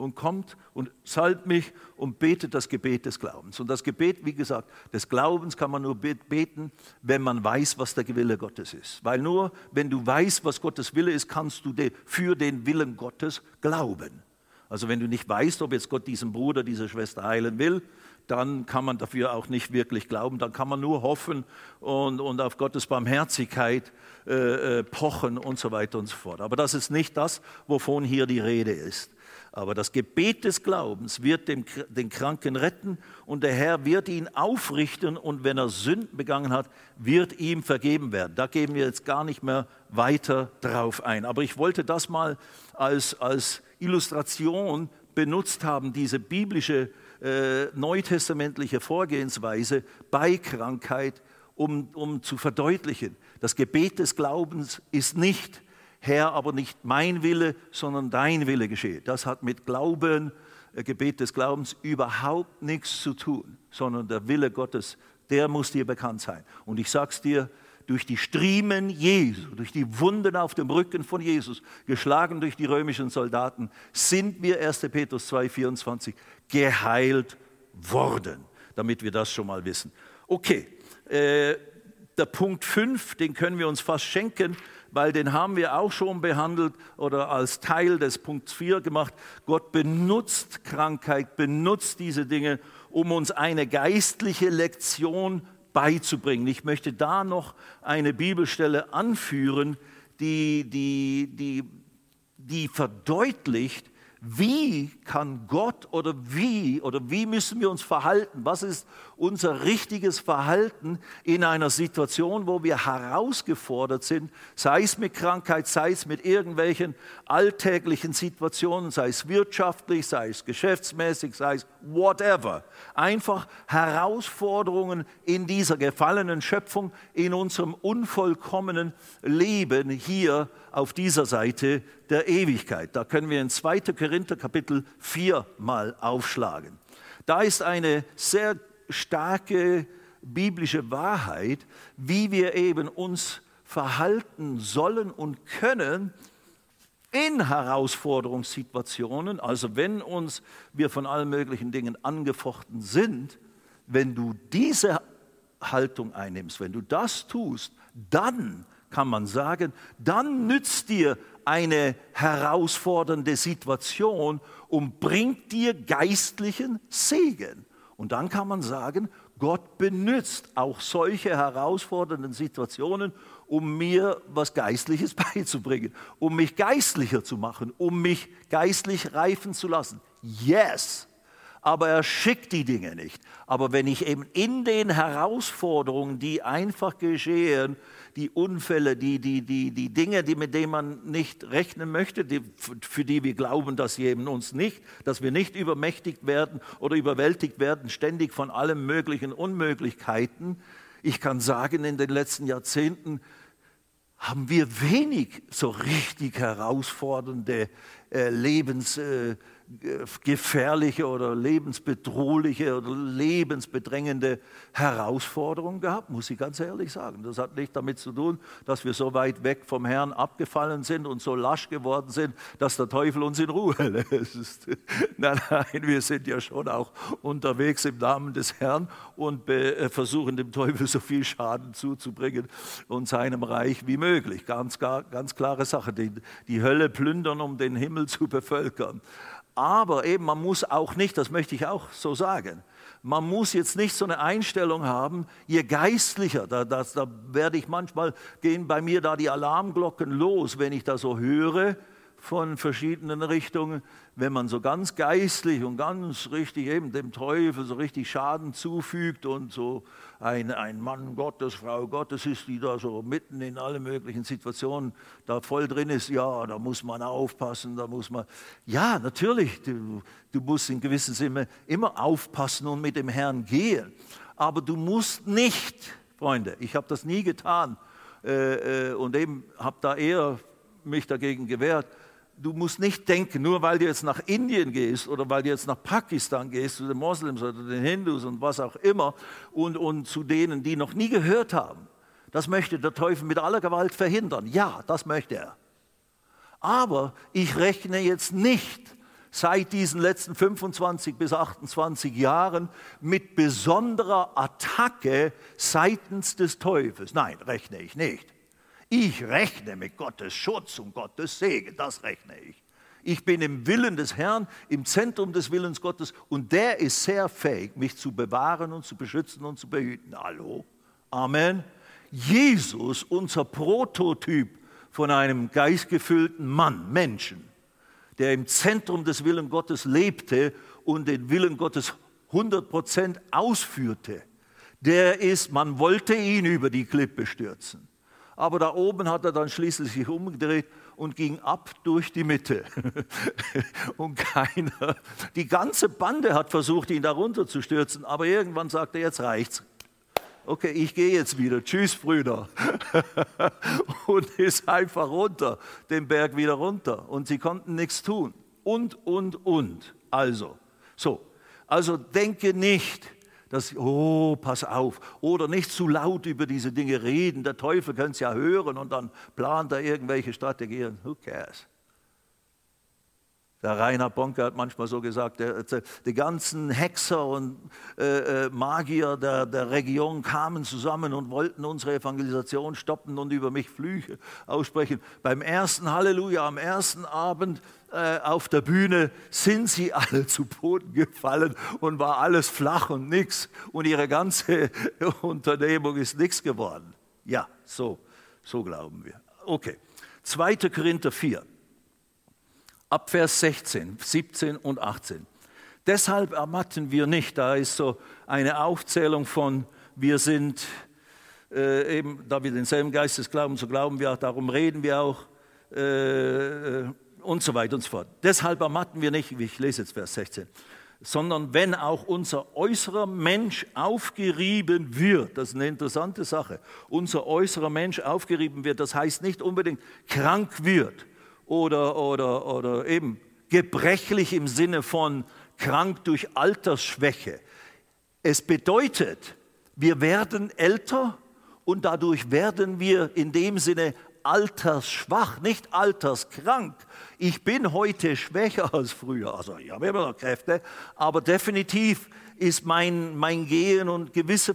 und kommt und salbt mich und betet das Gebet des Glaubens. Und das Gebet, wie gesagt, des Glaubens kann man nur beten, wenn man weiß, was der Wille Gottes ist. Weil nur wenn du weißt, was Gottes Wille ist, kannst du für den Willen Gottes glauben. Also wenn du nicht weißt, ob jetzt Gott diesen Bruder, diese Schwester heilen will, dann kann man dafür auch nicht wirklich glauben. Dann kann man nur hoffen und, und auf Gottes Barmherzigkeit äh, äh pochen und so weiter und so fort. Aber das ist nicht das, wovon hier die Rede ist. Aber das Gebet des Glaubens wird den, den Kranken retten und der Herr wird ihn aufrichten und wenn er Sünden begangen hat, wird ihm vergeben werden. Da gehen wir jetzt gar nicht mehr weiter drauf ein. Aber ich wollte das mal als, als Illustration benutzt haben, diese biblische äh, neutestamentliche Vorgehensweise bei Krankheit, um, um zu verdeutlichen, das Gebet des Glaubens ist nicht, Herr, aber nicht mein Wille, sondern dein Wille geschehe. Das hat mit Glauben, äh, Gebet des Glaubens überhaupt nichts zu tun, sondern der Wille Gottes, der muss dir bekannt sein. Und ich sage es dir, durch die Striemen Jesu, durch die Wunden auf dem Rücken von Jesus, geschlagen durch die römischen Soldaten, sind wir, 1. Petrus 2,24, geheilt worden, damit wir das schon mal wissen. Okay, äh, der Punkt 5, den können wir uns fast schenken, weil den haben wir auch schon behandelt oder als Teil des Punkts 4 gemacht. Gott benutzt Krankheit, benutzt diese Dinge, um uns eine geistliche Lektion beizubringen. Ich möchte da noch eine Bibelstelle anführen, die, die, die, die verdeutlicht, wie kann Gott oder wie oder wie müssen wir uns verhalten? Was ist unser richtiges Verhalten in einer Situation, wo wir herausgefordert sind, sei es mit Krankheit, sei es mit irgendwelchen alltäglichen Situationen, sei es wirtschaftlich, sei es geschäftsmäßig, sei es whatever. Einfach Herausforderungen in dieser gefallenen Schöpfung, in unserem unvollkommenen Leben hier auf dieser Seite der Ewigkeit. Da können wir in 2. Korinther Kapitel 4 mal aufschlagen. Da ist eine sehr starke biblische Wahrheit, wie wir eben uns verhalten sollen und können in Herausforderungssituationen, also wenn uns wir von allen möglichen Dingen angefochten sind, wenn du diese Haltung einnimmst, wenn du das tust, dann kann man sagen, dann nützt dir eine herausfordernde Situation und bringt dir geistlichen Segen. Und dann kann man sagen, Gott benutzt auch solche herausfordernden Situationen, um mir was Geistliches *laughs* beizubringen, um mich geistlicher zu machen, um mich geistlich reifen zu lassen. Yes, aber er schickt die Dinge nicht. Aber wenn ich eben in den Herausforderungen, die einfach geschehen, die Unfälle, die, die, die, die Dinge, die, mit denen man nicht rechnen möchte, die, für die wir glauben, dass sie eben uns nicht, dass wir nicht übermächtigt werden oder überwältigt werden, ständig von allen möglichen Unmöglichkeiten. Ich kann sagen, in den letzten Jahrzehnten haben wir wenig so richtig herausfordernde äh, Lebens... Äh, gefährliche oder lebensbedrohliche oder lebensbedrängende Herausforderungen gehabt, muss ich ganz ehrlich sagen. Das hat nicht damit zu tun, dass wir so weit weg vom Herrn abgefallen sind und so lasch geworden sind, dass der Teufel uns in Ruhe *laughs* lässt. Nein, nein, wir sind ja schon auch unterwegs im Namen des Herrn und äh, versuchen dem Teufel so viel Schaden zuzubringen und seinem Reich wie möglich. Ganz, ganz klare Sache. Die, die Hölle plündern, um den Himmel zu bevölkern. Aber eben, man muss auch nicht, das möchte ich auch so sagen, man muss jetzt nicht so eine Einstellung haben, je geistlicher, da, das, da werde ich manchmal, gehen bei mir da die Alarmglocken los, wenn ich da so höre, von verschiedenen Richtungen, wenn man so ganz geistlich und ganz richtig eben dem Teufel so richtig Schaden zufügt und so ein, ein Mann Gottes, Frau Gottes ist, die da so mitten in alle möglichen Situationen da voll drin ist, ja, da muss man aufpassen, da muss man, ja, natürlich, du, du musst in gewissem Sinne immer aufpassen und mit dem Herrn gehen, aber du musst nicht, Freunde, ich habe das nie getan äh, äh, und eben habe da eher mich dagegen gewehrt, du musst nicht denken, nur weil du jetzt nach Indien gehst oder weil du jetzt nach Pakistan gehst, zu den Moslems oder den Hindus und was auch immer und, und zu denen, die noch nie gehört haben. Das möchte der Teufel mit aller Gewalt verhindern. Ja, das möchte er. Aber ich rechne jetzt nicht seit diesen letzten 25 bis 28 Jahren mit besonderer Attacke seitens des Teufels. Nein, rechne ich nicht. Ich rechne mit Gottes Schutz und Gottes Segen, das rechne ich. Ich bin im Willen des Herrn, im Zentrum des Willens Gottes und der ist sehr fähig, mich zu bewahren und zu beschützen und zu behüten. Hallo? Amen. Jesus, unser Prototyp von einem geistgefüllten Mann, Menschen, der im Zentrum des Willens Gottes lebte und den Willen Gottes 100% ausführte, der ist, man wollte ihn über die Klippe stürzen aber da oben hat er dann schließlich sich umgedreht und ging ab durch die Mitte. *laughs* und keiner, die ganze Bande hat versucht, ihn darunter zu stürzen, aber irgendwann sagte er, jetzt reicht's. Okay, ich gehe jetzt wieder. Tschüss, Brüder. *laughs* und ist einfach runter, den Berg wieder runter. Und sie konnten nichts tun. Und, und, und. Also, so. Also denke nicht, dass, oh, pass auf, oder nicht zu laut über diese Dinge reden. Der Teufel könnte es ja hören und dann plant er irgendwelche Strategien. Who cares? Der Reinhard Bonke hat manchmal so gesagt, der, die ganzen Hexer und äh, äh, Magier der, der Region kamen zusammen und wollten unsere Evangelisation stoppen und über mich Flüche aussprechen. Beim ersten Halleluja, am ersten Abend äh, auf der Bühne sind sie alle zu Boden gefallen und war alles flach und nichts und ihre ganze *laughs* Unternehmung ist nichts geworden. Ja, so, so glauben wir. Okay, 2. Korinther 4 ab Vers 16, 17 und 18. Deshalb ermatten wir nicht. Da ist so eine Aufzählung von, wir sind äh, eben, da wir denselben Geistes glauben, so glauben wir auch, darum reden wir auch äh, und so weiter und so fort. Deshalb ermatten wir nicht, ich lese jetzt Vers 16, sondern wenn auch unser äußerer Mensch aufgerieben wird, das ist eine interessante Sache, unser äußerer Mensch aufgerieben wird, das heißt nicht unbedingt krank wird oder, oder, oder eben gebrechlich im Sinne von krank durch Altersschwäche. Es bedeutet, wir werden älter und dadurch werden wir in dem Sinne altersschwach, nicht alterskrank. Ich bin heute schwächer als früher. Also ich habe immer noch Kräfte, aber definitiv ist mein, mein Gehen und gewisse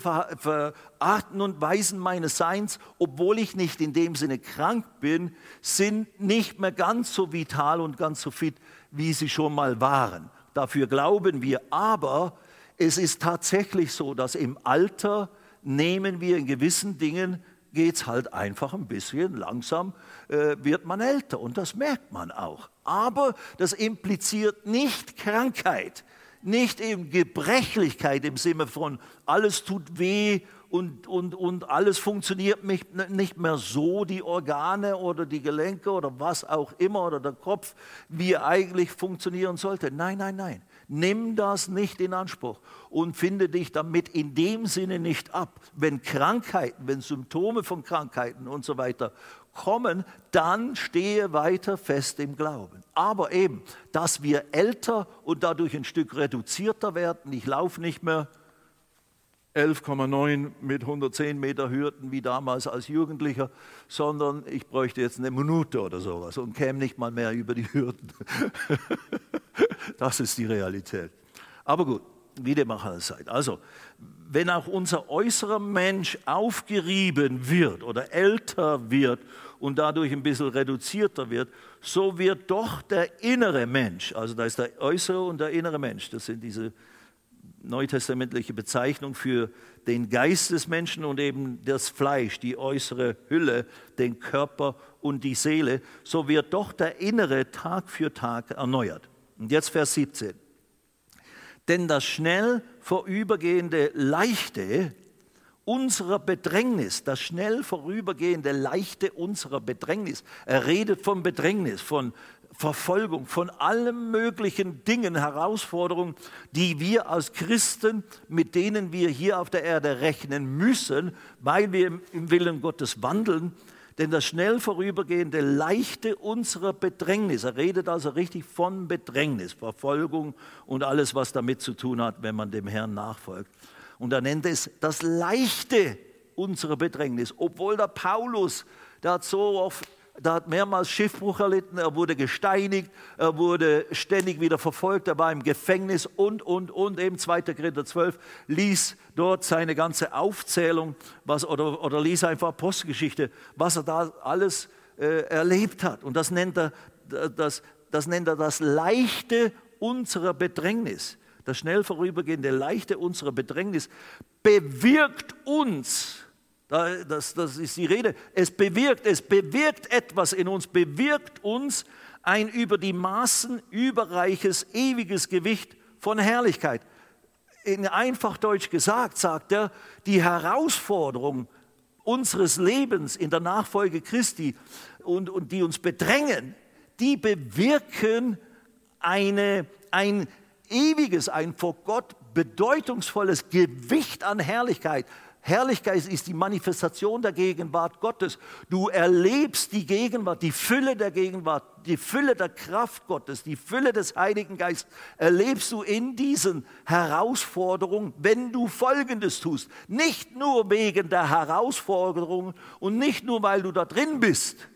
Arten und Weisen meines Seins, obwohl ich nicht in dem Sinne krank bin, sind nicht mehr ganz so vital und ganz so fit, wie sie schon mal waren. Dafür glauben wir. Aber es ist tatsächlich so, dass im Alter nehmen wir in gewissen Dingen geht es halt einfach ein bisschen langsam, äh, wird man älter und das merkt man auch. Aber das impliziert nicht Krankheit, nicht eben Gebrechlichkeit im Sinne von alles tut weh und, und, und alles funktioniert nicht mehr so, die Organe oder die Gelenke oder was auch immer oder der Kopf, wie er eigentlich funktionieren sollte. Nein, nein, nein. Nimm das nicht in Anspruch und finde dich damit in dem Sinne nicht ab. Wenn Krankheiten, wenn Symptome von Krankheiten und so weiter kommen, dann stehe weiter fest im Glauben. Aber eben, dass wir älter und dadurch ein Stück reduzierter werden, ich laufe nicht mehr 11,9 mit 110 Meter Hürden wie damals als Jugendlicher, sondern ich bräuchte jetzt eine Minute oder sowas und käme nicht mal mehr über die Hürden. *laughs* Das ist die Realität. Aber gut, wie dem auch alles seid. Also, wenn auch unser äußerer Mensch aufgerieben wird oder älter wird und dadurch ein bisschen reduzierter wird, so wird doch der innere Mensch, also da ist der äußere und der innere Mensch, das sind diese neutestamentliche Bezeichnung für den Geist des Menschen und eben das Fleisch, die äußere Hülle, den Körper und die Seele, so wird doch der innere Tag für Tag erneuert. Und jetzt Vers 17. Denn das schnell vorübergehende Leichte unserer Bedrängnis, das schnell vorübergehende Leichte unserer Bedrängnis, er redet von Bedrängnis, von Verfolgung, von allen möglichen Dingen, Herausforderungen, die wir als Christen, mit denen wir hier auf der Erde rechnen müssen, weil wir im Willen Gottes wandeln, denn das schnell vorübergehende Leichte unserer Bedrängnis, er redet also richtig von Bedrängnis, Verfolgung und alles, was damit zu tun hat, wenn man dem Herrn nachfolgt. Und er nennt es das Leichte unserer Bedrängnis, obwohl der Paulus, der hat so oft der hat mehrmals Schiffbruch erlitten, er wurde gesteinigt, er wurde ständig wieder verfolgt, er war im Gefängnis und, und, und, eben 2. Korinther 12, ließ dort seine ganze Aufzählung was, oder, oder ließ einfach Apostelgeschichte, was er da alles äh, erlebt hat. Und das nennt, er, das, das nennt er das Leichte unserer Bedrängnis. Das schnell vorübergehende Leichte unserer Bedrängnis bewirkt uns, das, das ist die Rede. Es bewirkt, es bewirkt etwas in uns, bewirkt uns ein über die Maßen überreiches, ewiges Gewicht von Herrlichkeit. In einfach Deutsch gesagt, sagt er, die Herausforderung unseres Lebens in der Nachfolge Christi und, und die uns bedrängen, die bewirken eine, ein ewiges, ein vor Gott bedeutungsvolles Gewicht an Herrlichkeit, Herrlichkeit ist die Manifestation der Gegenwart Gottes. Du erlebst die Gegenwart, die Fülle der Gegenwart, die Fülle der Kraft Gottes, die Fülle des Heiligen Geistes erlebst du in diesen Herausforderungen, wenn du Folgendes tust. Nicht nur wegen der Herausforderungen und nicht nur, weil du da drin bist.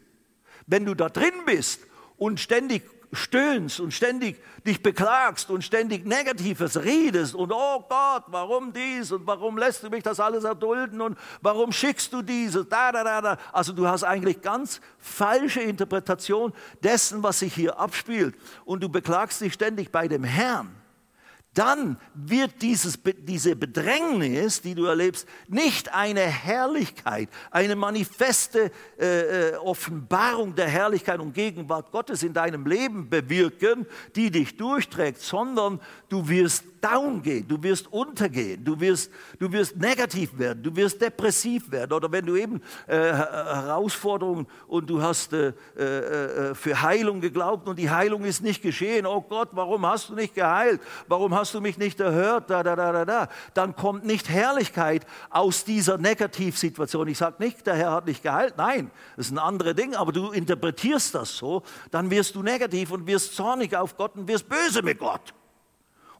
Wenn du da drin bist und ständig stöhnst und ständig dich beklagst und ständig Negatives redest und oh Gott, warum dies und warum lässt du mich das alles erdulden und warum schickst du dieses, da, da, da, da. Also du hast eigentlich ganz falsche Interpretation dessen, was sich hier abspielt und du beklagst dich ständig bei dem Herrn dann wird dieses, diese Bedrängnis, die du erlebst, nicht eine Herrlichkeit, eine manifeste äh, äh, Offenbarung der Herrlichkeit und Gegenwart Gottes in deinem Leben bewirken, die dich durchträgt, sondern du wirst down gehen, du wirst untergehen, du wirst, du wirst negativ werden, du wirst depressiv werden. Oder wenn du eben äh, Herausforderungen und du hast äh, äh, äh, für Heilung geglaubt und die Heilung ist nicht geschehen, oh Gott, warum hast du nicht geheilt? Warum hast du mich nicht erhört? Da, da, da, da, da. Dann kommt nicht Herrlichkeit aus dieser Negativsituation. Ich sage nicht, der Herr hat nicht geheilt. Nein, das ist ein anderes Ding, aber du interpretierst das so, dann wirst du negativ und wirst zornig auf Gott und wirst böse mit Gott.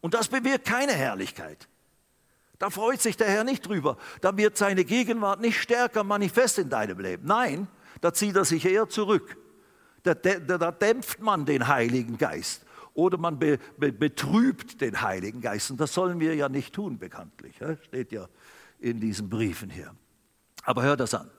Und das bewirkt keine Herrlichkeit. Da freut sich der Herr nicht drüber. Da wird seine Gegenwart nicht stärker manifest in deinem Leben. Nein, da zieht er sich eher zurück. Da, da, da dämpft man den Heiligen Geist oder man be, be, betrübt den Heiligen Geist. Und das sollen wir ja nicht tun, bekanntlich. Steht ja in diesen Briefen hier. Aber hör das an.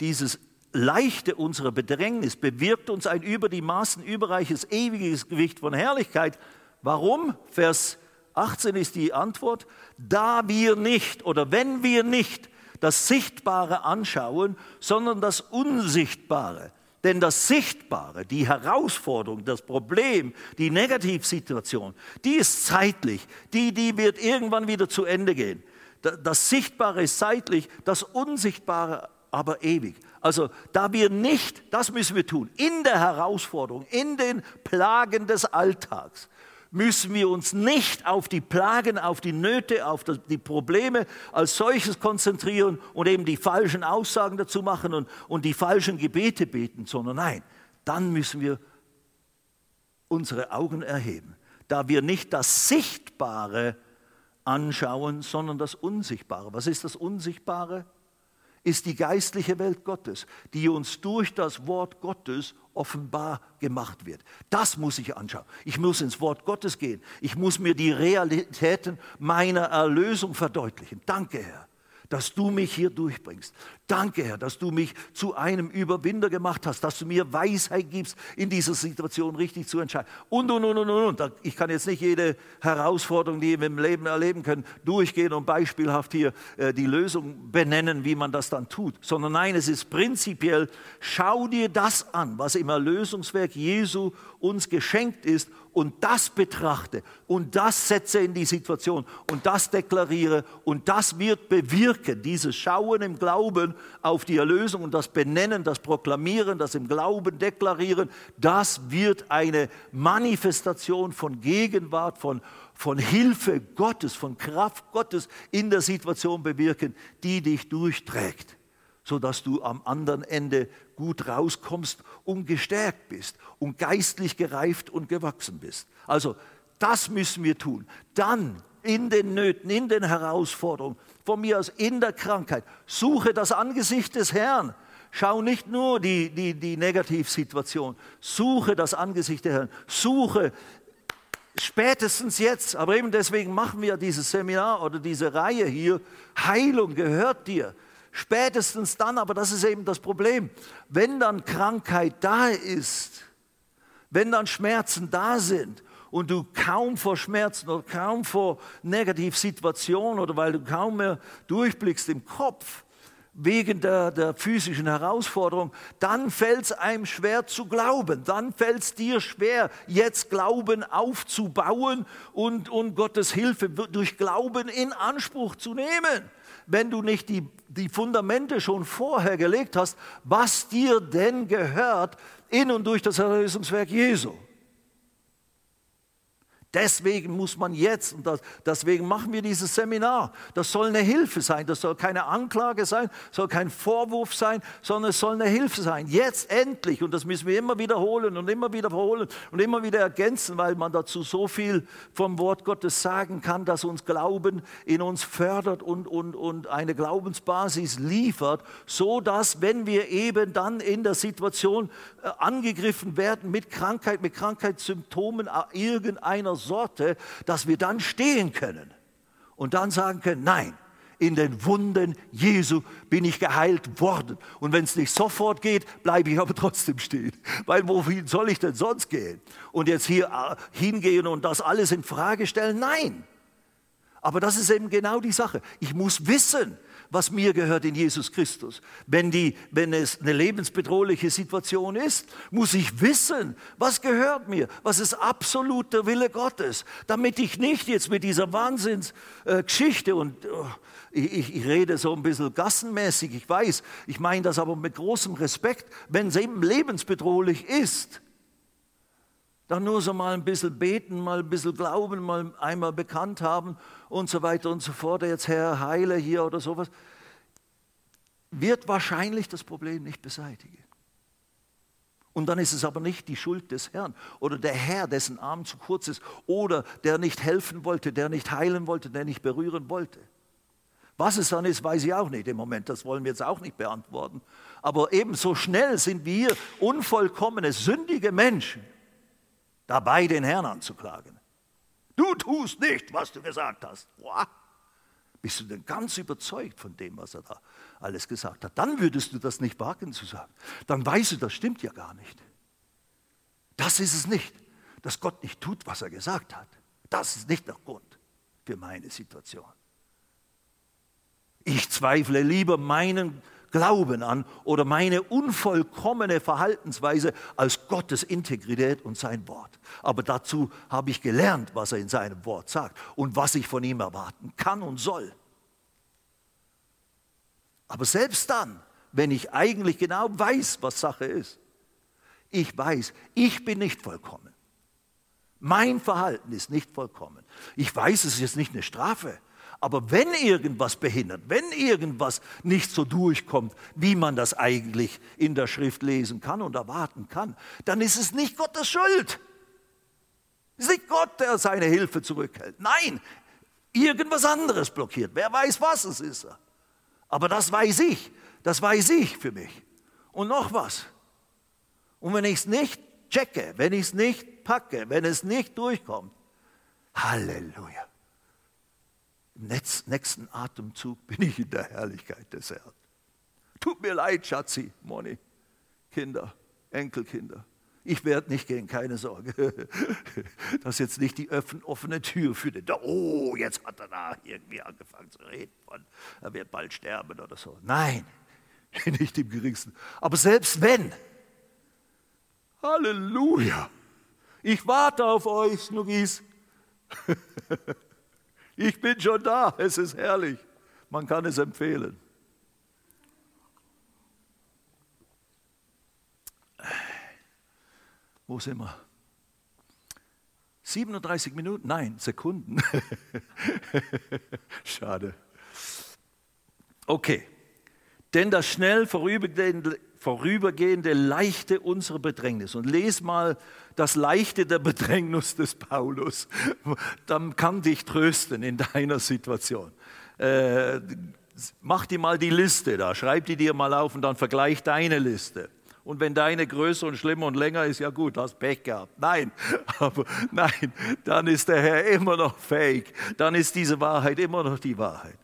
Dieses Leichte unserer Bedrängnis bewirkt uns ein über die Maßen überreiches, ewiges Gewicht von Herrlichkeit, Warum? Vers 18 ist die Antwort. Da wir nicht oder wenn wir nicht das Sichtbare anschauen, sondern das Unsichtbare. Denn das Sichtbare, die Herausforderung, das Problem, die Negativsituation, die ist zeitlich, die, die wird irgendwann wieder zu Ende gehen. Das Sichtbare ist zeitlich, das Unsichtbare aber ewig. Also da wir nicht, das müssen wir tun, in der Herausforderung, in den Plagen des Alltags, müssen wir uns nicht auf die Plagen, auf die Nöte, auf die Probleme als solches konzentrieren und eben die falschen Aussagen dazu machen und, und die falschen Gebete beten, sondern nein, dann müssen wir unsere Augen erheben, da wir nicht das Sichtbare anschauen, sondern das Unsichtbare. Was ist das Unsichtbare? Ist die geistliche Welt Gottes, die uns durch das Wort Gottes offenbar gemacht wird. Das muss ich anschauen. Ich muss ins Wort Gottes gehen. Ich muss mir die Realitäten meiner Erlösung verdeutlichen. Danke, Herr dass du mich hier durchbringst. Danke, Herr, dass du mich zu einem Überwinder gemacht hast, dass du mir Weisheit gibst, in dieser Situation richtig zu entscheiden. Und, und, und, und, und. Ich kann jetzt nicht jede Herausforderung, die wir im Leben erleben können, durchgehen und beispielhaft hier äh, die Lösung benennen, wie man das dann tut, sondern nein, es ist prinzipiell, schau dir das an, was im Erlösungswerk Jesu uns geschenkt ist und das betrachte und das setze in die Situation und das deklariere und das wird bewirken, dieses Schauen im Glauben auf die Erlösung und das Benennen, das Proklamieren, das im Glauben deklarieren, das wird eine Manifestation von Gegenwart, von, von Hilfe Gottes, von Kraft Gottes in der Situation bewirken, die dich durchträgt sodass du am anderen Ende gut rauskommst und gestärkt bist und geistlich gereift und gewachsen bist. Also das müssen wir tun. Dann in den Nöten, in den Herausforderungen, von mir aus in der Krankheit, suche das Angesicht des Herrn. Schau nicht nur die, die, die Negativsituation, suche das Angesicht des Herrn, suche spätestens jetzt, aber eben deswegen machen wir dieses Seminar oder diese Reihe hier, Heilung gehört dir. Spätestens dann, aber das ist eben das Problem, wenn dann Krankheit da ist, wenn dann Schmerzen da sind und du kaum vor Schmerzen oder kaum vor Negativsituationen oder weil du kaum mehr durchblickst im Kopf, wegen der, der physischen Herausforderung, dann fällt es einem schwer zu glauben. Dann fällt es dir schwer, jetzt Glauben aufzubauen und, und Gottes Hilfe durch Glauben in Anspruch zu nehmen. Wenn du nicht die, die Fundamente schon vorher gelegt hast, was dir denn gehört in und durch das Erlösungswerk Jesu. Deswegen muss man jetzt, und das, deswegen machen wir dieses Seminar, das soll eine Hilfe sein, das soll keine Anklage sein, soll kein Vorwurf sein, sondern es soll eine Hilfe sein. Jetzt endlich, und das müssen wir immer wiederholen und immer wiederholen und immer wieder ergänzen, weil man dazu so viel vom Wort Gottes sagen kann, dass uns Glauben in uns fördert und, und, und eine Glaubensbasis liefert, so dass, wenn wir eben dann in der Situation äh, angegriffen werden mit Krankheit, mit Krankheitssymptomen äh, irgendeiner Sorte, dass wir dann stehen können und dann sagen können, nein, in den Wunden Jesu bin ich geheilt worden. Und wenn es nicht sofort geht, bleibe ich aber trotzdem stehen. Weil wohin soll ich denn sonst gehen? Und jetzt hier äh, hingehen und das alles in Frage stellen? Nein. Aber das ist eben genau die Sache. Ich muss wissen, was mir gehört in Jesus Christus. Wenn, die, wenn es eine lebensbedrohliche Situation ist, muss ich wissen, was gehört mir, was ist absolut der Wille Gottes, damit ich nicht jetzt mit dieser Wahnsinnsgeschichte und oh, ich, ich, rede so ein bisschen gassenmäßig, ich weiß, ich meine das aber mit großem Respekt, wenn es eben lebensbedrohlich ist, dann nur so mal ein bisschen beten, mal ein bisschen glauben, mal einmal bekannt haben und so weiter und so fort, jetzt Herr heile hier oder sowas, wird wahrscheinlich das Problem nicht beseitigen. Und dann ist es aber nicht die Schuld des Herrn oder der Herr, dessen Arm zu kurz ist oder der nicht helfen wollte, der nicht heilen wollte, der nicht berühren wollte. Was es dann ist, weiß ich auch nicht im Moment, das wollen wir jetzt auch nicht beantworten. Aber ebenso schnell sind wir unvollkommene, sündige Menschen dabei, den Herrn anzuklagen. Du tust nicht, was du gesagt hast. Boah. Bist du denn ganz überzeugt von dem, was er da alles gesagt hat? Dann würdest du das nicht wagen zu sagen. Dann weißt du, das stimmt ja gar nicht. Das ist es nicht, dass Gott nicht tut, was er gesagt hat. Das ist nicht der Grund für meine Situation. Ich zweifle lieber meinen Glauben an oder meine unvollkommene Verhaltensweise als Gottes Integrität und sein Wort. Aber dazu habe ich gelernt, was er in seinem Wort sagt und was ich von ihm erwarten kann und soll. Aber selbst dann, wenn ich eigentlich genau weiß, was Sache ist, ich weiß, ich bin nicht vollkommen. Mein Verhalten ist nicht vollkommen. Ich weiß, es ist jetzt nicht eine Strafe. Aber wenn irgendwas behindert, wenn irgendwas nicht so durchkommt, wie man das eigentlich in der Schrift lesen kann und erwarten kann, dann ist es nicht Gottes Schuld. Es ist nicht Gott, der seine Hilfe zurückhält. Nein, irgendwas anderes blockiert. Wer weiß, was es ist. Aber das weiß ich. Das weiß ich für mich. Und noch was. Und wenn ich es nicht checke, wenn ich es nicht packe, wenn es nicht durchkommt, Halleluja nächsten Atemzug bin ich in der Herrlichkeit des Herrn. Tut mir leid, Schatzi, Moni, Kinder, Enkelkinder. Ich werde nicht gehen, keine Sorge. *laughs* Das ist jetzt nicht die offene Tür für den. Oh, jetzt hat er da irgendwie angefangen zu reden von, er wird bald sterben oder so. Nein, *laughs* nicht im geringsten. Aber selbst wenn, Halleluja, ich warte auf euch, Snuggis. *laughs* Ich bin schon da, es ist herrlich. Man kann es empfehlen. Wo sind wir? 37 Minuten? Nein, Sekunden. *laughs* Schade. Okay. Denn das schnell vorübergehende, vorübergehende Leichte unserer Bedrängnis. Und les mal das Leichte der Bedrängnis des Paulus. Dann kann dich trösten in deiner Situation. Äh, mach dir mal die Liste da, schreib die dir mal auf und dann vergleich deine Liste. Und wenn deine größer und schlimmer und länger ist, ja gut, hast Pech gehabt. Nein, *laughs* aber nein, dann ist der Herr immer noch fähig. Dann ist diese Wahrheit immer noch die Wahrheit.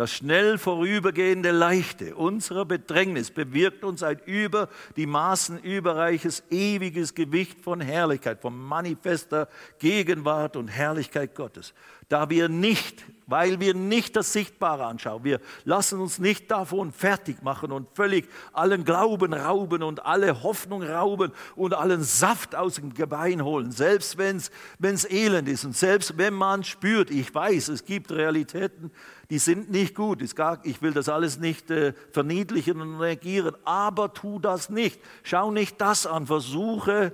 Das schnell vorübergehende Leichte unserer Bedrängnis bewirkt uns ein über die Maßen überreiches, ewiges Gewicht von Herrlichkeit, von manifester Gegenwart und Herrlichkeit Gottes da wir nicht, weil wir nicht das Sichtbare anschauen, wir lassen uns nicht davon fertig machen und völlig allen Glauben rauben und alle Hoffnung rauben und allen Saft aus dem Gebein holen, selbst wenn es elend ist und selbst wenn man spürt, ich weiß, es gibt Realitäten, die sind nicht gut. Ich will das alles nicht äh, verniedlichen und negieren, aber tu das nicht. Schau nicht das an, versuche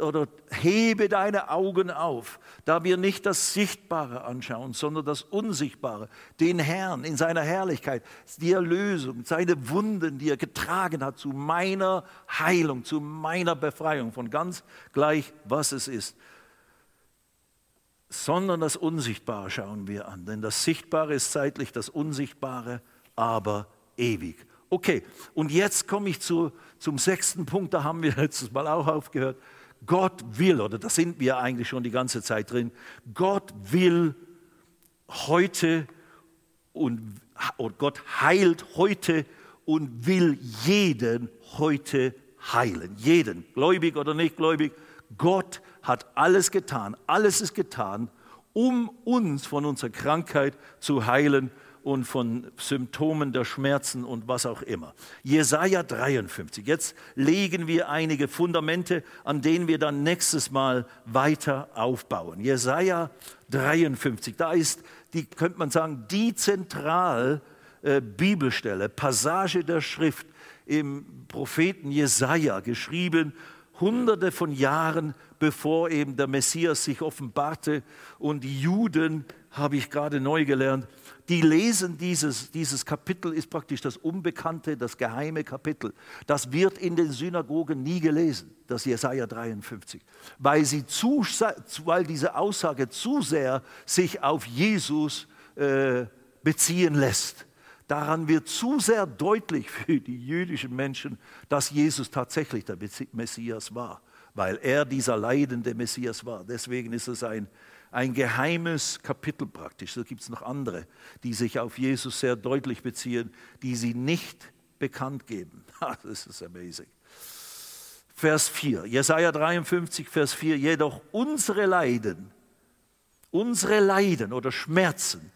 oder hebe deine Augen auf, da wir nicht das Sichtbare anschauen, sondern das Unsichtbare, den Herrn in seiner Herrlichkeit, die Erlösung, seine Wunden, die er getragen hat zu meiner Heilung, zu meiner Befreiung, von ganz gleich, was es ist. Sondern das Unsichtbare schauen wir an, denn das Sichtbare ist zeitlich, das Unsichtbare aber ewig. Okay, und jetzt komme ich zu, zum sechsten Punkt, da haben wir letztes Mal auch aufgehört. Gott will, oder da sind wir eigentlich schon die ganze Zeit drin, Gott will heute und oder Gott heilt heute und will jeden heute heilen. Jeden, gläubig oder nicht gläubig. Gott hat alles getan, alles ist getan, um uns von unserer Krankheit zu heilen und von Symptomen der Schmerzen und was auch immer. Jesaja 53. Jetzt legen wir einige Fundamente, an denen wir dann nächstes Mal weiter aufbauen. Jesaja 53. Da ist die, könnte man sagen, die zentral äh, Bibelstelle, Passage der Schrift im Propheten Jesaja geschrieben, hunderte von Jahren bevor eben der Messias sich offenbarte und die Juden, habe ich gerade neu gelernt, die lesen dieses, dieses Kapitel, ist praktisch das unbekannte, das geheime Kapitel. Das wird in den Synagogen nie gelesen, das Jesaja 53, weil, sie zu, weil diese Aussage zu sehr sich auf Jesus äh, beziehen lässt. Daran wird zu sehr deutlich für die jüdischen Menschen, dass Jesus tatsächlich der Messias war, weil er dieser leidende Messias war. Deswegen ist es ein ein geheimes Kapitel praktisch. Da gibt es noch andere, die sich auf Jesus sehr deutlich beziehen, die sie nicht bekannt geben. *laughs* Das ist amazing. Vers 4, Jesaja 53, Vers 4, jedoch unsere Leiden, unsere Leiden oder Schmerzen,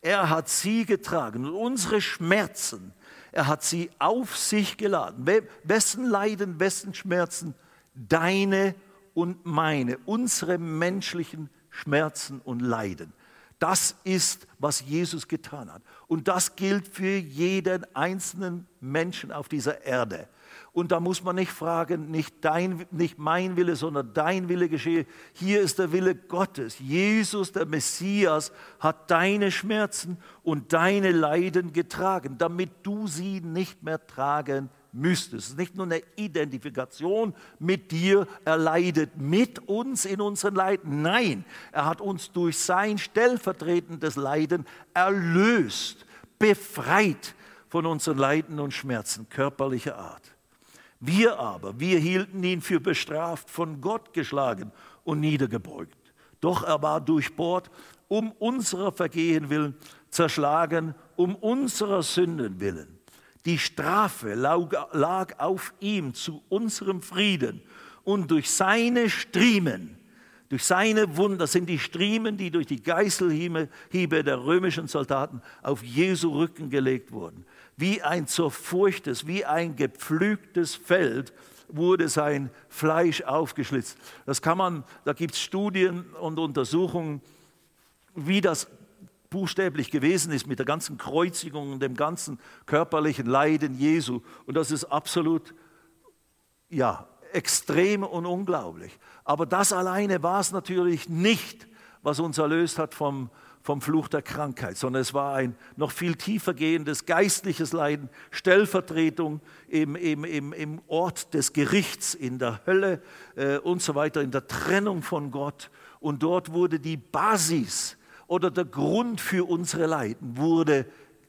er hat sie getragen und unsere Schmerzen, er hat sie auf sich geladen. Wessen Leiden, wessen Schmerzen? Deine und meine, unsere menschlichen Schmerzen. Und Leiden. Das ist, was Jesus getan hat. Und das gilt für jeden einzelnen Menschen auf dieser Erde. Und da muss man nicht fragen, nicht, dein, nicht mein Wille, sondern dein Wille geschehe. Hier ist der Wille Gottes. Jesus, der Messias, hat deine Schmerzen und deine Leiden getragen, damit du sie nicht mehr tragen müsstest. Es ist nicht nur eine Identifikation mit dir, er leidet mit uns in unseren Leiden. Nein, er hat uns durch sein stellvertretendes Leiden erlöst, befreit von unseren Leiden und Schmerzen körperlicher Art. Wir aber, wir hielten ihn für bestraft, von Gott geschlagen und niedergebeugt. Doch er war durchbohrt, um unserer Vergehen willen, zerschlagen, um unserer Sünden willen. Die Strafe lag auf ihm zu unserem Frieden und durch seine Striemen, durch seine Wunder, das sind die Striemen, die durch die Geißelhiebe der römischen Soldaten auf Jesu Rücken gelegt wurden. Wie ein zerfurchtes, wie ein gepflügtes Feld wurde sein Fleisch aufgeschlitzt. Das kann man, da gibt es Studien und Untersuchungen, wie das buchstäblich gewesen ist mit der ganzen Kreuzigung und dem ganzen körperlichen Leiden Jesu. Und das ist absolut, ja, extrem und unglaublich. Aber das alleine war es natürlich nicht, was uns erlöst hat vom, vom Fluch der Krankheit, sondern es war ein noch viel tiefer gehendes geistliches Leiden, Stellvertretung im, im, im, im Ort des Gerichts, in der Hölle äh, und so weiter, in der Trennung von Gott. Und dort wurde die Basis oder der Grund für unsere Leiden wurde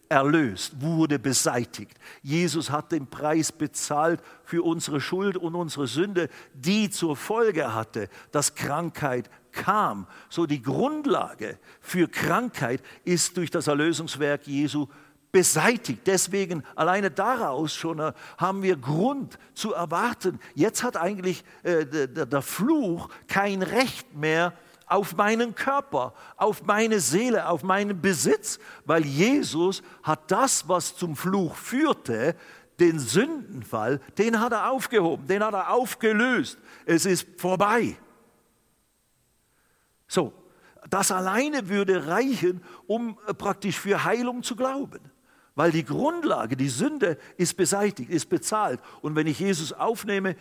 erlöst, wurde beseitigt. Jesus hat den Preis bezahlt für unsere Schuld und unsere Sünde, die zur Folge hatte, dass Krankheit kam. So die Grundlage für Krankheit ist durch das Erlösungswerk Jesu beseitigt. Deswegen alleine daraus schon äh, haben wir Grund zu erwarten. Jetzt hat eigentlich äh, der, der Fluch kein Recht mehr auf meinen Körper, auf meine Seele, auf meinen Besitz, weil Jesus hat das, was zum Fluch führte, den Sündenfall, den hat er aufgehoben, den hat er aufgelöst. Es ist vorbei. So, das alleine würde reichen, um äh, praktisch für Heilung zu glauben. Weil die Grundlage, die Sünde ist beseitigt, ist bezahlt. Und wenn ich Jesus aufnehme,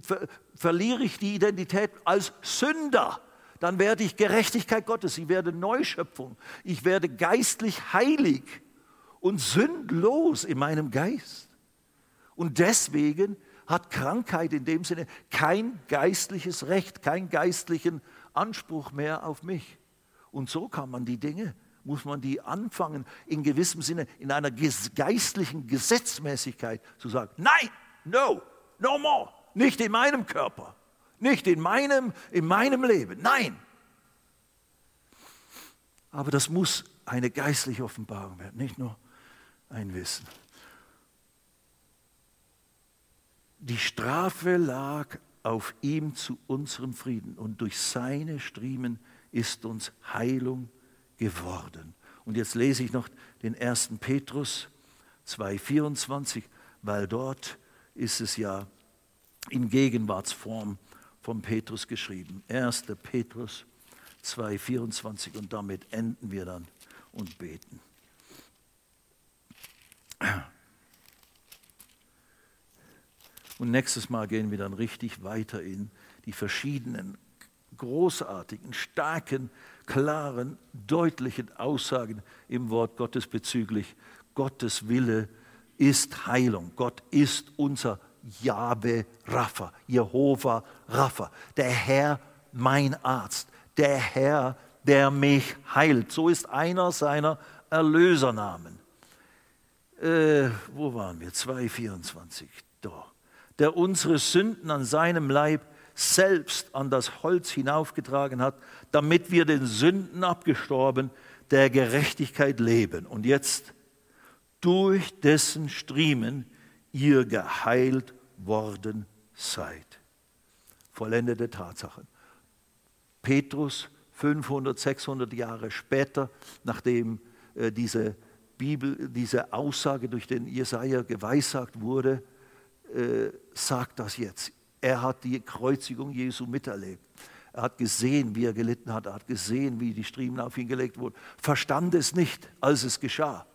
ver verliere ich die Identität als Sünder. Dann werde ich Gerechtigkeit Gottes, ich werde Neuschöpfung, ich werde geistlich heilig und sündlos in meinem Geist. Und deswegen hat Krankheit in dem Sinne kein geistliches Recht, keinen geistlichen Anspruch mehr auf mich. Und so kann man die Dinge muss man die anfangen, in gewissem Sinne, in einer geistlichen Gesetzmäßigkeit zu sagen, nein, no, no more, nicht in meinem Körper, nicht in meinem, in meinem Leben, nein. Aber das muss eine geistliche Offenbarung werden, nicht nur ein Wissen. Die Strafe lag auf ihm zu unserem Frieden und durch seine Striemen ist uns Heilung geworden. Und jetzt lese ich noch den 1. Petrus 2,24, weil dort ist es ja in Gegenwartsform von Petrus geschrieben. 1. Petrus 2,24 und damit enden wir dann und beten. Und nächstes Mal gehen wir dann richtig weiter in die verschiedenen großartigen, starken klaren, deutlichen Aussagen im Wort Gottes bezüglich Gottes Wille ist Heilung. Gott ist unser Jahwe Rapha, Jehova Rapha, der Herr, mein Arzt, der Herr, der mich heilt. So ist einer seiner Erlösernamen. Äh, wo waren wir? 2,24. Doch. Der unsere Sünden an seinem Leib selbst an das Holz hinaufgetragen hat, damit wir den Sünden abgestorben, der Gerechtigkeit leben. Und jetzt durch dessen Striemen ihr geheilt worden seid. Vollendete Tatsachen. Petrus 500, 600 Jahre später, nachdem äh, diese Bibel, diese Aussage durch den Jesaja geweissagt wurde, äh, sagt das jetzt. Er hat die Kreuzigung Jesu miterlebt. Er hat gesehen, wie er gelitten hat. Er hat gesehen, wie die Striemen auf ihn gelegt wurden. Verstand es nicht, als es geschah.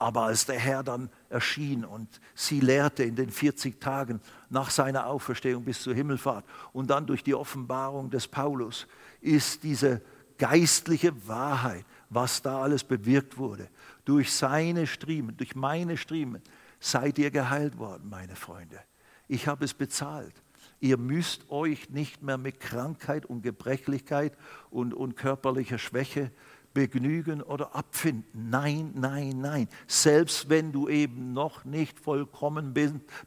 Aber als der Herr dann erschien und sie lehrte in den 40 Tagen nach seiner Auferstehung bis zur Himmelfahrt und dann durch die Offenbarung des Paulus, ist diese geistliche Wahrheit, was da alles bewirkt wurde, durch seine Striemen, durch meine Striemen, seid ihr geheilt worden, meine Freunde. Ich habe es bezahlt. Ihr müsst euch nicht mehr mit Krankheit und Gebrechlichkeit und, und körperlicher Schwäche begnügen oder abfinden. Nein, nein, nein. Selbst wenn du eben noch nicht vollkommen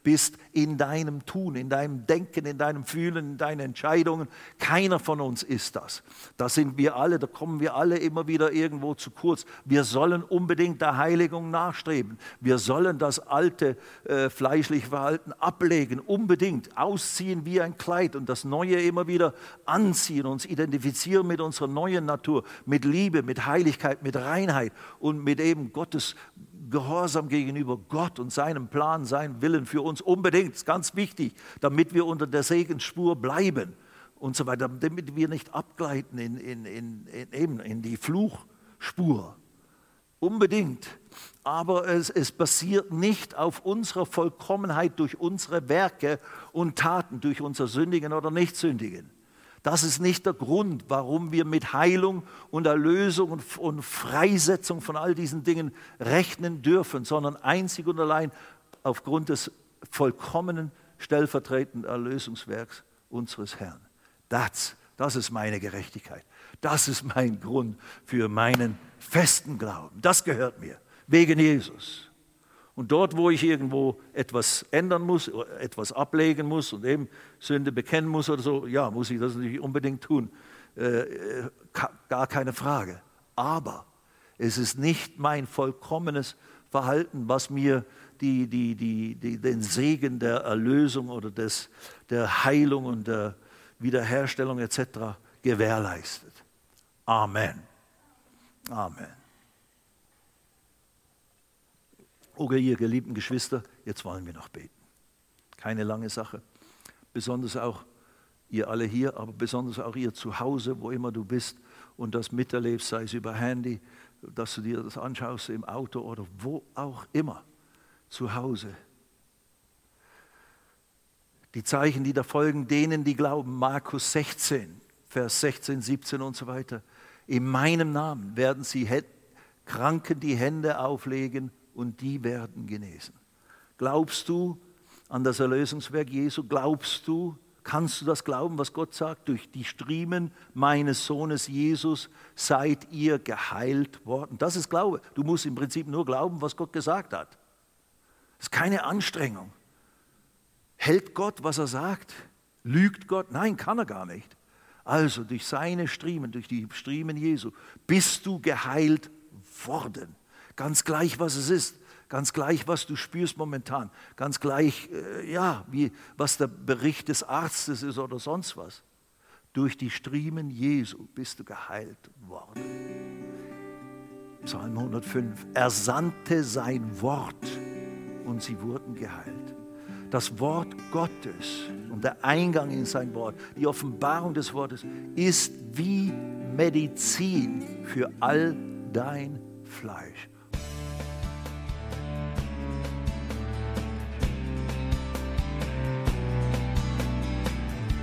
bist in deinem Tun, in deinem Denken, in deinem Fühlen, in deinen Entscheidungen, keiner von uns ist das. Da sind wir alle, da kommen wir alle immer wieder irgendwo zu kurz. Wir sollen unbedingt der Heiligung nachstreben. Wir sollen das alte äh, fleischliche Verhalten ablegen, unbedingt ausziehen wie ein Kleid und das Neue immer wieder anziehen, uns identifizieren mit unserer neuen Natur, mit Liebe, mit mit Heiligkeit, mit Reinheit und mit eben Gottes Gehorsam gegenüber Gott und seinem Plan, seinem Willen für uns unbedingt, ganz wichtig, damit wir unter der Segensspur bleiben und so weiter, damit wir nicht abgleiten in, in, in, in, eben in die Fluchspur. Unbedingt. Aber es, es basiert nicht auf unserer Vollkommenheit durch unsere Werke und Taten, durch unser Sündigen oder Nichtsündigen. Das ist nicht der Grund, warum wir mit Heilung und Erlösung und, Freisetzung von all diesen Dingen rechnen dürfen, sondern einzig und allein aufgrund des vollkommenen stellvertretenden Erlösungswerks unseres Herrn. Das, das ist meine Gerechtigkeit. Das ist mein Grund für meinen festen Glauben. Das gehört mir, wegen Jesus. Und dort, wo ich irgendwo etwas ändern muss, etwas ablegen muss und eben Sünde bekennen muss oder so, ja, muss ich das natürlich unbedingt tun. äh, gar keine Frage. Aber es ist nicht mein vollkommenes Verhalten, was mir die, die, die, den Segen der Erlösung oder des, der Heilung und der Wiederherstellung etc. gewährleistet. Amen. Amen. Okay, ihr geliebten Geschwister, jetzt wollen wir noch beten. Keine lange Sache. Besonders auch ihr alle hier, aber besonders auch ihr zu Hause, wo immer du bist und das miterlebst, sei es über Handy, dass du dir das anschaust im Auto oder wo auch immer, zu Hause. Die Zeichen, die da folgen, denen, die glauben, Markus 16, Vers 16, 17 und so weiter. In meinem Namen werden sie Kranken die Hände auflegen und die werden genesen. Glaubst du an das Erlösungswerk Jesu? Glaubst du, kannst du das glauben, was Gott sagt? Durch die Striemen meines Sohnes Jesus seid ihr geheilt worden. Das ist Glaube. Du musst im Prinzip nur glauben, was Gott gesagt hat. Das ist keine Anstrengung. Hält Gott, was er sagt? Lügt Gott? Nein, kann er gar nicht. Also durch seine Striemen, durch die Striemen Jesu, bist du geheilt worden. Ganz gleich, was es ist. Ganz gleich, was du spürst momentan. Ganz gleich, äh, ja, wie, was der Bericht des Arztes ist oder sonst was. Durch die Striemen Jesu bist du geheilt worden. Psalm 105. Er sandte sein Wort und sie wurden geheilt. Das Wort Gottes und der Eingang in sein Wort, die Offenbarung des Wortes, ist wie Medizin für all dein Fleisch.